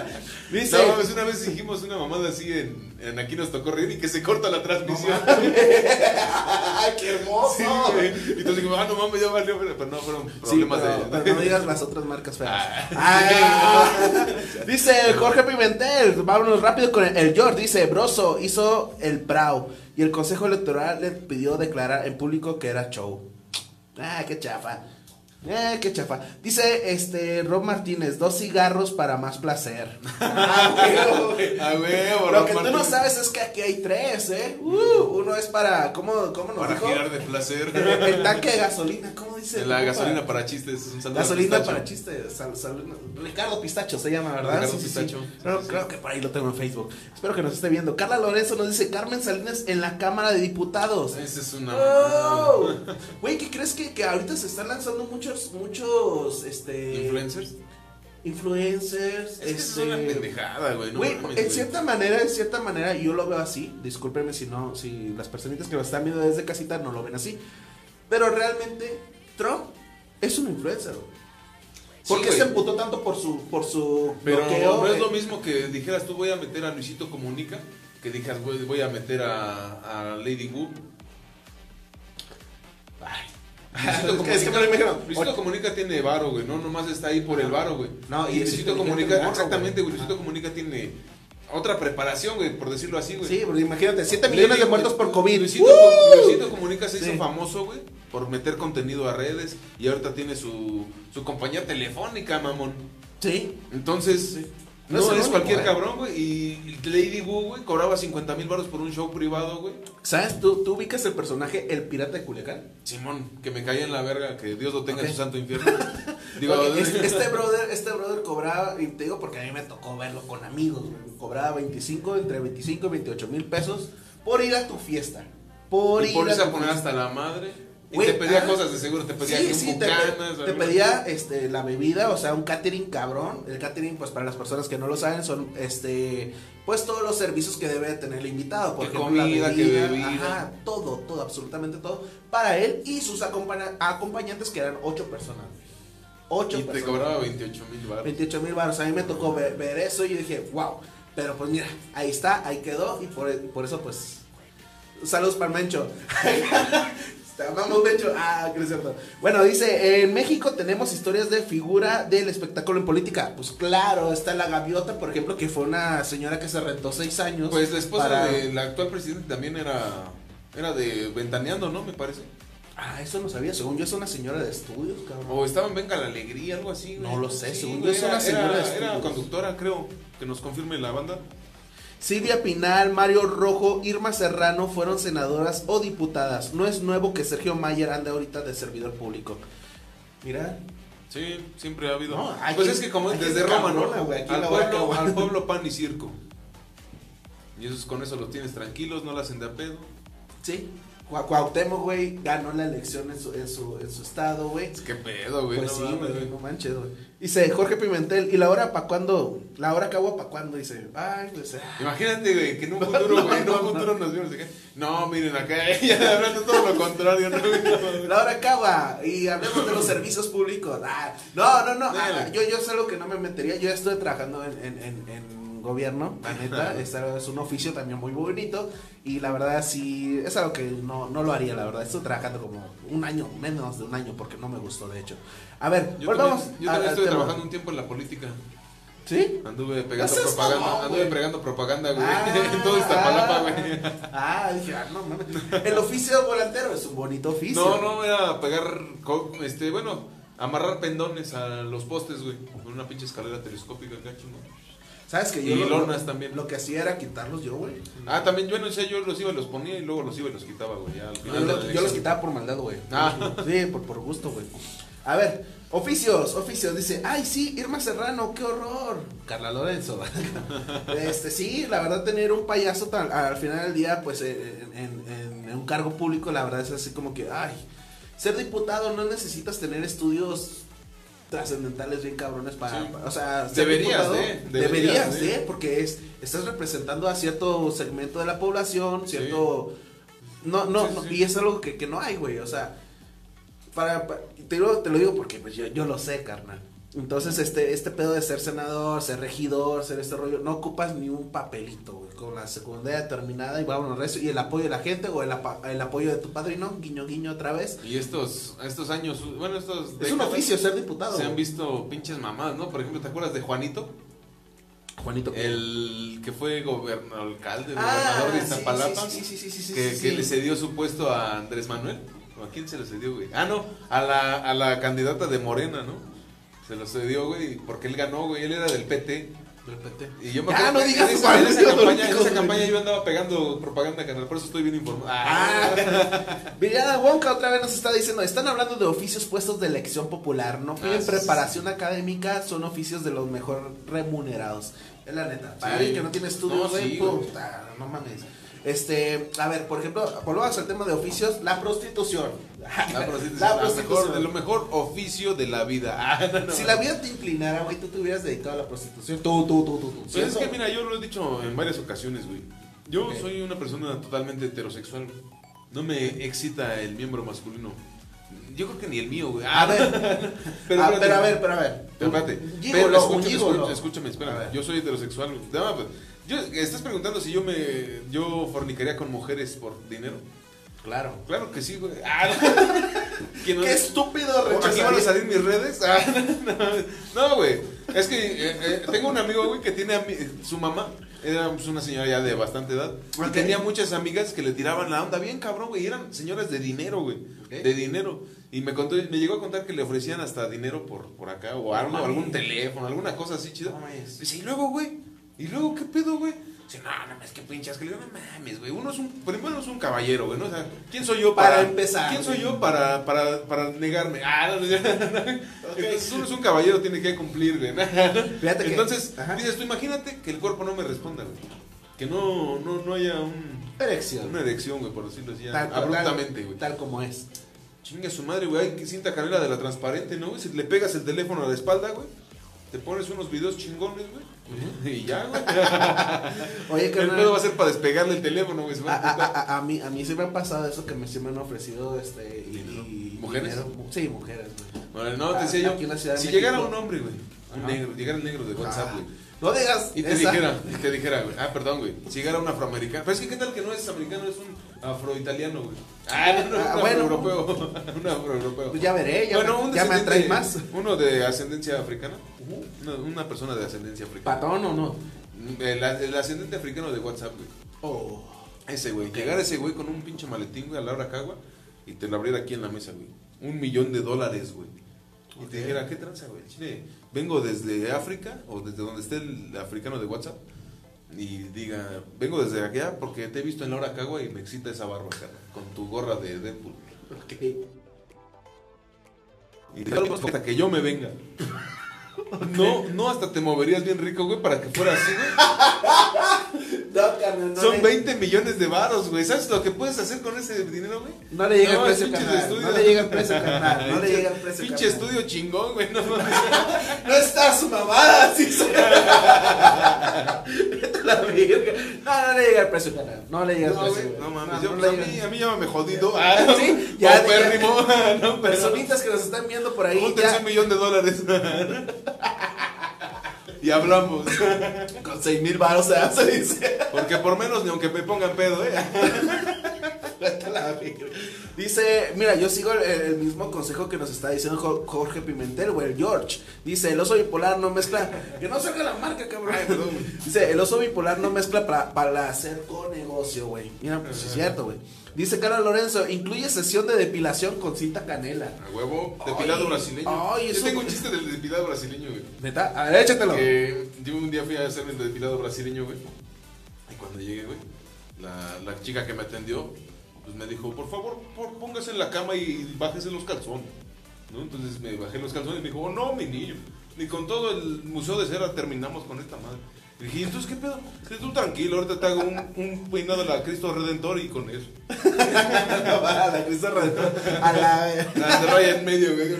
Dice. No, mames, una vez dijimos una mamada así en, en aquí nos tocó reír y que se corta la transmisión. ¡Ay, qué hermoso! Sí. Y entonces dijimos, ah, no mames, ya valió, pero no fueron Sí, problemas pero, de. pero no digas las otras marcas feas. Ah. Ah. dice Jorge Pimentel, vámonos rápido con el, el George. Dice, Broso hizo el PRAU y el Consejo Electoral le pidió declarar en público que era show. Ah, qué chafa. Eh, qué chafa. Dice este Rob Martínez, dos cigarros para más placer. Ah, güey. A huevo, Lo Rob que tú no sabes es que aquí hay tres, ¿eh? Uh, uno es para, ¿cómo, cómo nos Para dijo? girar de placer. El tanque de gasolina, ¿cómo dice? La gasolina compa? para chistes. Un saludo Gasolina para chistes. sal- sal- Ricardo Pistacho se llama, ¿verdad? Ricardo Sí, sí, sí. Pistacho. Creo, Sí, sí. creo que por ahí lo tengo en Facebook. Espero que nos esté viendo. Carla Lorenzo nos dice Carmen Salinas en la Cámara de Diputados. Esa es una. Oh. Güey, ¿qué crees que, que ahorita se están lanzando muchos, muchos, este... Influencers. Influencers, Es que es este... una pendejada, güey. no Güey, mames, en güey. cierta manera, en cierta manera, yo lo veo así. Discúlpenme si no, si las personitas que lo están viendo desde casita no lo ven así. Pero realmente, Trump es un influencer. güey. ¿Por Sí, qué se emputó tanto por su, por su Pero bloqueo? no es lo mismo que dijeras tú voy a meter a Luisito Comunica, que dijeras voy, voy a meter a, a Lady Wu. Luisito Es que me lo imagino. Luisito Comunica tiene varo, güey, no nomás está ahí por el varo, güey. No, y Luisito Comunica, morro, exactamente, güey. Luisito Comunica tiene otra preparación, güey, por decirlo así, güey. Sí, porque imagínate, 7 millones de muertos por COVID. Luisito, ¡Uh! Luisito Comunica se Sí. hizo famoso, güey, por meter contenido a redes y ahorita tiene su, su compañía telefónica, mamón. Sí. Entonces, No no, es único, cualquier eh. cabrón, güey. Y Lady Wu, güey, cobraba 50 mil baros por un show privado, güey. ¿Sabes? ¿Tú, ¿Tú ubicas el personaje El Pirata de Culiacán? Simón, que me caía en la verga, que Dios lo tenga en su santo infierno. Digo, Ok, este, este brother, este brother cobraba, y te digo porque a mí me tocó verlo con amigos, güey, cobraba 25, entre 25 y 28 mil pesos por ir a tu fiesta. Por y ir por a eso a poner fiesta. hasta la madre. Y te pedía ah, cosas de seguro, te pedía Sí, sí, te, bucanas, te pedía este, la bebida, o sea, un catering cabrón. El catering, pues para las personas que no lo saben, son este, pues todos los servicios que debe tener el invitado. Por Que ejemplo, la comida, que bebida. Ajá, todo, todo, absolutamente todo. Para él y sus acompaña- acompañantes, que eran ocho personas. Ocho Y te cobraba 28 mil baros. 28 mil baros. A mí me tocó ver, ver eso y yo dije, wow. Pero pues mira, ahí está, ahí quedó y por, por eso pues... Saludos para Mencho. Te amamos, Mencho. Ah, que es cierto. Bueno, dice, en México tenemos historias de figura del espectáculo en política. Pues claro, está la gaviota, por ejemplo, que fue una señora que se rentó seis años. Pues la esposa para- del actual presidente también era, era de Ventaneando, ¿no? Me parece. Ah, eso no sabía. Según yo es una señora de estudios, cabrón. O estaba en Venga la Alegría, algo así, güey. No lo sé, según yo es una era- señora era- de Era estudios. conductora, creo, que nos confirme la banda. Silvia Pinal, Mario Rojo, Irma Serrano fueron senadoras o diputadas. No es nuevo que Sergio Mayer ande ahorita de servidor público. Mira, Sí, siempre ha habido. No, pues es que como desde es Roma, ¿no? al, pueblo, al pueblo pan y circo. Y esos con eso los tienes tranquilos, no la hacen de a pedo. sí. Cua- Cuauhtémoc, güey, ganó la elección en su, en su, en su estado, güey. Es que pedo, güey. Pues no sí, güey, no manches, güey. Dice Jorge Pimentel, ¿y la hora para cuándo? La hora cagua para cuándo? Dice, ay, pues. ah. Imagínate, güey, que en un futuro, güey, en un futuro nos vimos que, no, miren acá, ya hablando todo lo contrario, ¿no? La hora cagua y hablemos de los servicios públicos. Ah, no, no, no. ah, yo, yo es algo que no me metería. Yo ya estoy trabajando en, en, en, en gobierno, la neta. Es, es un oficio también muy bonito. Y la verdad, sí, es algo que no, no lo haría, la verdad. Estoy trabajando como un año, menos de un año, porque no me gustó, de hecho. A ver, Yo volvamos. también, yo también estuve trabajando un tiempo en la política. ¿Sí? Anduve pegando seas propaganda, anduve pegando propaganda, güey, Ah, en todo Iztapalapa, güey. Ah, dije, ah, no mames. El oficio volantero es un bonito oficio. No, no, era pegar, este, bueno, amarrar pendones a los postes, güey, con una pinche escalera telescópica acá, chingón. ¿Sabes que Y yo lo- también. Lo que hacía era quitarlos yo, güey. Ah, también, yo no sé, yo los iba y los ponía y luego los iba y los quitaba, güey, al Yo, final los quitaba por maldad, güey. Ah. Sí, por, por gusto, güey. A ver, oficios, oficios. Dice, ay, sí, Irma Serrano, qué horror. Carla Lorenzo. este, sí, la verdad, tener un payaso tan- al final del día, pues, en, en- en- en un cargo público, la verdad es así como que, ay, ser diputado no necesitas tener estudios trascendentales bien cabrones para, Sí. para- o sea, Deberías de, deberías, deberías de, porque es estás representando a cierto segmento de la población, cierto no, no, Sí, no, sí. y es algo que, que no hay, güey, o sea, para, pa- te, lo, te lo digo porque pues yo, yo lo sé, carnal. Entonces, este, este pedo de ser senador, ser regidor, ser este rollo, no ocupas ni un papelito, güey, con la secundaria terminada y vámonos recio, y el apoyo de la gente o el, apa- el apoyo de tu padrino, guiño guiño otra vez. Y estos, estos años, bueno, estos. Es un oficio ser diputado. Se han visto pinches mamadas, ¿no? Por ejemplo, ¿te acuerdas de Juanito? Juanito. El que fue gobernador, alcalde, Ah, gobernador de Iztapalapa. sí, sí, sí, sí, sí, que, le cedió su puesto a Andrés Manuel. ¿O a quién se lo cedió, güey? Ah, no, a la, a la candidata de Morena, ¿no? Se lo cedió, güey, porque él ganó, güey. Él era del PT. Repete. Y yo me acuerdo no que digas en esa, en esa campaña, en esa campaña yo andaba pegando propaganda canal, por eso estoy bien informado. Ah, Viriana Wonka otra vez nos está diciendo, están hablando de oficios puestos de elección popular, no piden Ah, sí, preparación académica, son oficios de los mejor remunerados. Es la neta, para Sí. alguien que no tiene estudios, No, güey, sí, güey. puta, no mames. Este, a ver, por ejemplo, volvamos al tema de oficios, la prostitución. La prostitución, La prostitución. mejor, de lo mejor oficio de la vida. Ah, no, no. Si la vida te inclinara, güey, tú te hubieras dedicado a la prostitución. Tú, tú, tú, tú, tú. Pues es que mira, yo lo he dicho en varias ocasiones, güey. Yo Ok. soy una persona totalmente heterosexual. No me excita el miembro masculino. Yo creo que ni el mío, güey. A Ah, ver, pero, ah, espérate. pero a ver, pero a ver. Pero espérate. Gigolo, Pero escúchame, escúchame, escúchame, A espérame. Yo soy heterosexual, güey. Yo, estás preguntando si yo me yo fornicaría con mujeres por dinero. Claro. Claro que sí, güey. Ah, no. ¿Quién no? Qué estúpido ¿Aquí van a salir mis redes? Ah, no, no, güey. Es que eh, eh, tengo un amigo, güey, que tiene ami- su mamá. Era pues, una señora ya de bastante edad. Ok. Y tenía muchas amigas que le tiraban la onda bien cabrón, güey. y Eran señoras de dinero, güey. Ok. De dinero. Y me contó, me llegó a contar que le ofrecían hasta dinero por, por acá. O algo, algún teléfono, alguna cosa así chida. Dice, y luego, güey. ¿Y luego qué pedo, güey? Dice, no, no mames, qué pinchas. Que le digo, no mames, güey. Uno es un, primero es un caballero, güey. ¿no? O sea, ¿quién soy yo para, Para empezar, ¿Quién soy yo para, para, para negarme? Ah, no, no, no. Entonces, uno es un caballero, tiene que cumplir, güey. Fíjate que- Entonces, Ajá. dices, tú imagínate que el cuerpo no me responda, güey. Que no, no, no haya un, Erección. una erección, güey, por decirlo así, Tal, abruptamente, güey. Tal como es. Chinga su madre, güey. Ay, que cinta canela de la transparente, ¿no, güey? Si le pegas el teléfono a la espalda, güey. Te pones unos videos chingones, güey. Y ya, güey. Oye, El carnal, pedo va a ser para despegarle el teléfono, güey. a, a a, a- mí, a mí sí me han pasado eso que me, sí me han ofrecido este, y, ¿Dinero? y- ¿Mujeres? dinero. Sí, mujeres, güey. Bueno, no, te decía yo. Aquí en la Ciudad de Si llegara un hombre, güey. Un negro, llegara el negro de WhatsApp, Ah, güey. No digas. Y te esa. dijera, y te dijera, güey. Ah, perdón, güey. Si llegara un afroamericano. Pero es que, ¿qué tal que no es americano? Es un afroitaliano, güey. Ah, no, no, Ah, un bueno. afroeuropeo. un afroeuropeo. Pues ya veré, ya, Bueno, me, un ya me atraes más. Uno de ascendencia africana. Una, una persona de ascendencia africana. ¿Patón o no? El, el ascendente africano de WhatsApp, güey. Oh. Ese güey. Llegar ese güey con un pinche maletín, güey, a la hora cagua. Y te lo abriera aquí en la mesa, güey. Un millón de dólares, güey. Y te dijera, ¿qué tranza, güey? Chile, vengo desde África, o desde donde esté el africano de WhatsApp. Y diga, vengo desde allá porque te he visto en la hora cagua y me excita esa barba, cara, Con tu gorra de Deadpool. Ok. Y te lo hasta que yo me venga. No, no, hasta te moverías bien rico, güey, para que fuera así, güey. No, carnal, no Son le- 20 millones de varos, güey. ¿Sabes lo que puedes hacer con ese dinero, güey? No le llega el precio, carnal. No le llega el precio, carnal. No le llega el precio, Pinche estudio chingón, güey. No. No está su mamada, sí la verga. No, no le llega el precio, carnal. No le llega el precio. güey, no mames. Yo, pues, a, mí, a mí llámame jodido. Ah, sí, ya, ya, pérrimo. No, pero. Personitas que nos están viendo por ahí. Júntense Ya, un millón de dólares. y hablamos. con 6 mil baros se hace, dice. Porque por menos ni aunque me pongan pedo, ¿eh? La. Dice, mira, yo sigo el, el mismo consejo que nos está diciendo Jo- Jorge Pimentel, güey, el George. Dice, el oso bipolar no mezcla. Que no salga la marca, cabrón. Ay, perdón, güey. Dice, el oso bipolar no mezcla para, para hacer con negocio, güey. Mira, pues es cierto, güey. Dice Carlos Lorenzo, incluye sesión de depilación con cinta canela. A huevo, depilado Ay, brasileño. ay, Yo eso- tengo un chiste del depilado brasileño, güey. ¿Neta? A ver, échatelo. Que yo un día fui a hacerme el depilado brasileño, güey. Y cuando llegué, güey, la, la chica que me atendió, pues me dijo, por favor, por- póngase en la cama y bájese los calzones. ¿No? Entonces me bajé los calzones y me dijo, oh, no, mi niño, ni con todo el museo de cera terminamos con esta madre. Y dije, entonces qué pedo? Dice, tú tranquilo, ahorita te hago un, un peinado a la Cristo Redentor y con eso. a la Cristo Redentor. A la... La de raya en medio, güey.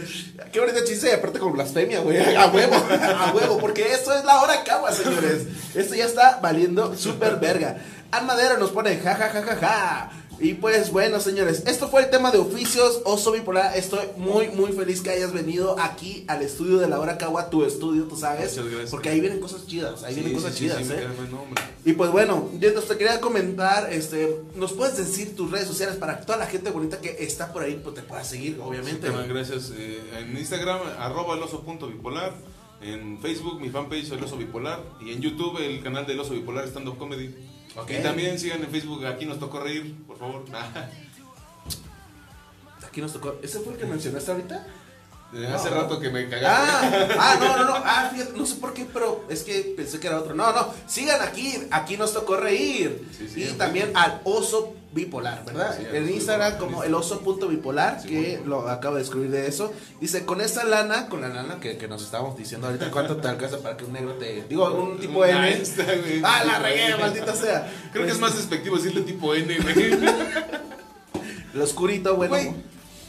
Qué bonito chiste, y aparte con blasfemia, güey. A huevo, a huevo, porque esto es la hora cagua, señores. Esto ya está valiendo súper verga. Ann Madero nos pone ja, ja, ja, ja, ja. Y pues bueno, señores, esto fue el tema de oficios Oso Bipolar. Estoy muy, muy feliz que hayas venido aquí al estudio de la hora Cagua, tu estudio, tú sabes. Muchas gracias. Porque ahí vienen cosas chidas, ahí Sí, vienen cosas sí, chidas, sí, ¿eh? Y pues bueno, yo te quería comentar, este, ¿nos puedes decir tus redes sociales para que toda la gente bonita que está por ahí pues, te pueda seguir, obviamente? Tema, gracias. Eh, en Instagram, arroba el oso punto bipolar. En Facebook, mi fanpage, el oso bipolar. Y en YouTube, el canal del oso bipolar Stand Up Comedy. Ok. Y también sigan en Facebook, aquí nos tocó reír, por favor. Aquí nos tocó, ¿ese fue el que mencionaste ahorita? Eh, Hace rato que me cagaste. Ah, ah, no, no, no, ah, fíjate, no sé por qué, pero es que pensé que era otro. No, no, sigan aquí, aquí nos tocó reír. Sí, sí, y también al oso bipolar, ¿verdad? Sí, en Instagram como el oso punto bipolar, que bueno. lo acabo de escribir de eso. Dice, con esa lana, con la lana que, que nos estábamos diciendo ahorita, ¿cuánto te alcanza para que un negro te... Digo, un tipo N. güey. Ah, la regué, maldita sea. Creo que es Pues, más despectivo decirle tipo N, güey. El oscurito, bueno. Güey,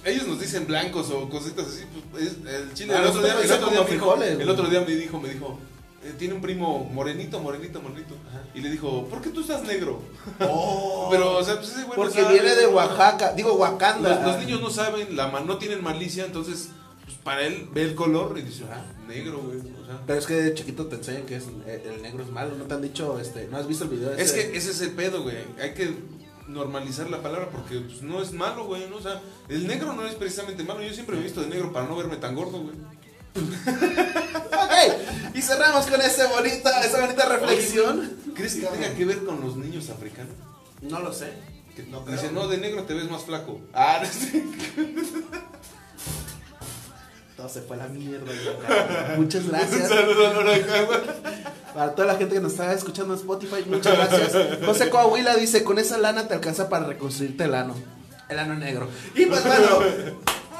ellos nos dicen blancos o cositas así. pues, es- el chile, Ah, el otro día, nosotros el otro día como me dijo, frijoles, el otro día me dijo, me dijo, eh, tiene un primo morenito, morenito, morenito. Y le dijo, ¿por qué tú estás negro? Oh, Pero, o sea, pues ese güey no porque sabe, viene de ¿no? Oaxaca, digo Wakanda. Los, los niños no saben, la no tienen malicia, entonces, pues para él ve el color y dice, ah, negro, güey. O sea, Pero es que de chiquito te enseñan que es, el, el negro es malo, no te han dicho, este, ¿no has visto el video? es ese? que ese es el pedo, güey. Hay que normalizar la palabra porque pues, no es malo, güey. ¿no? O sea, el negro no es precisamente malo. Yo siempre me he visto de negro para no verme tan gordo, güey. Ok, y cerramos con esa bonita, esa bonita reflexión. ¿Crees que tenga que ver con los niños africanos? No lo sé. Que No dicen, creo. no, de negro te ves más flaco. Ah, no sé. Todo se fue a la mierda. ya. Muchas gracias. Para toda la gente que nos está escuchando en Spotify, muchas gracias. José Coahuila dice, con esa lana te alcanza para reconstruirte el ano. El ano negro. Y pues bueno,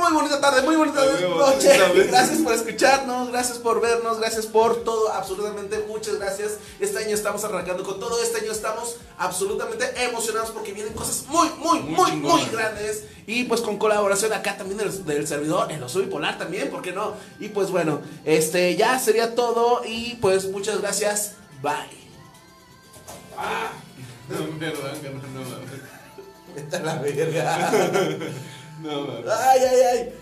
muy bonita tarde, muy bonita noche. Gracias por escucharnos, gracias por vernos, gracias por todo, absolutamente muchas gracias. Este año estamos arrancando con todo, este año estamos absolutamente emocionados porque vienen cosas muy, muy, Muy muy, grandes. Y pues con colaboración acá también del, del servidor, en los bipolar también, ¿por qué no? Y pues bueno, este ya sería todo y pues muchas gracias. Bye. No, verdad, no, no mames. Vete a la verga. No mames. Ay, ay, ay.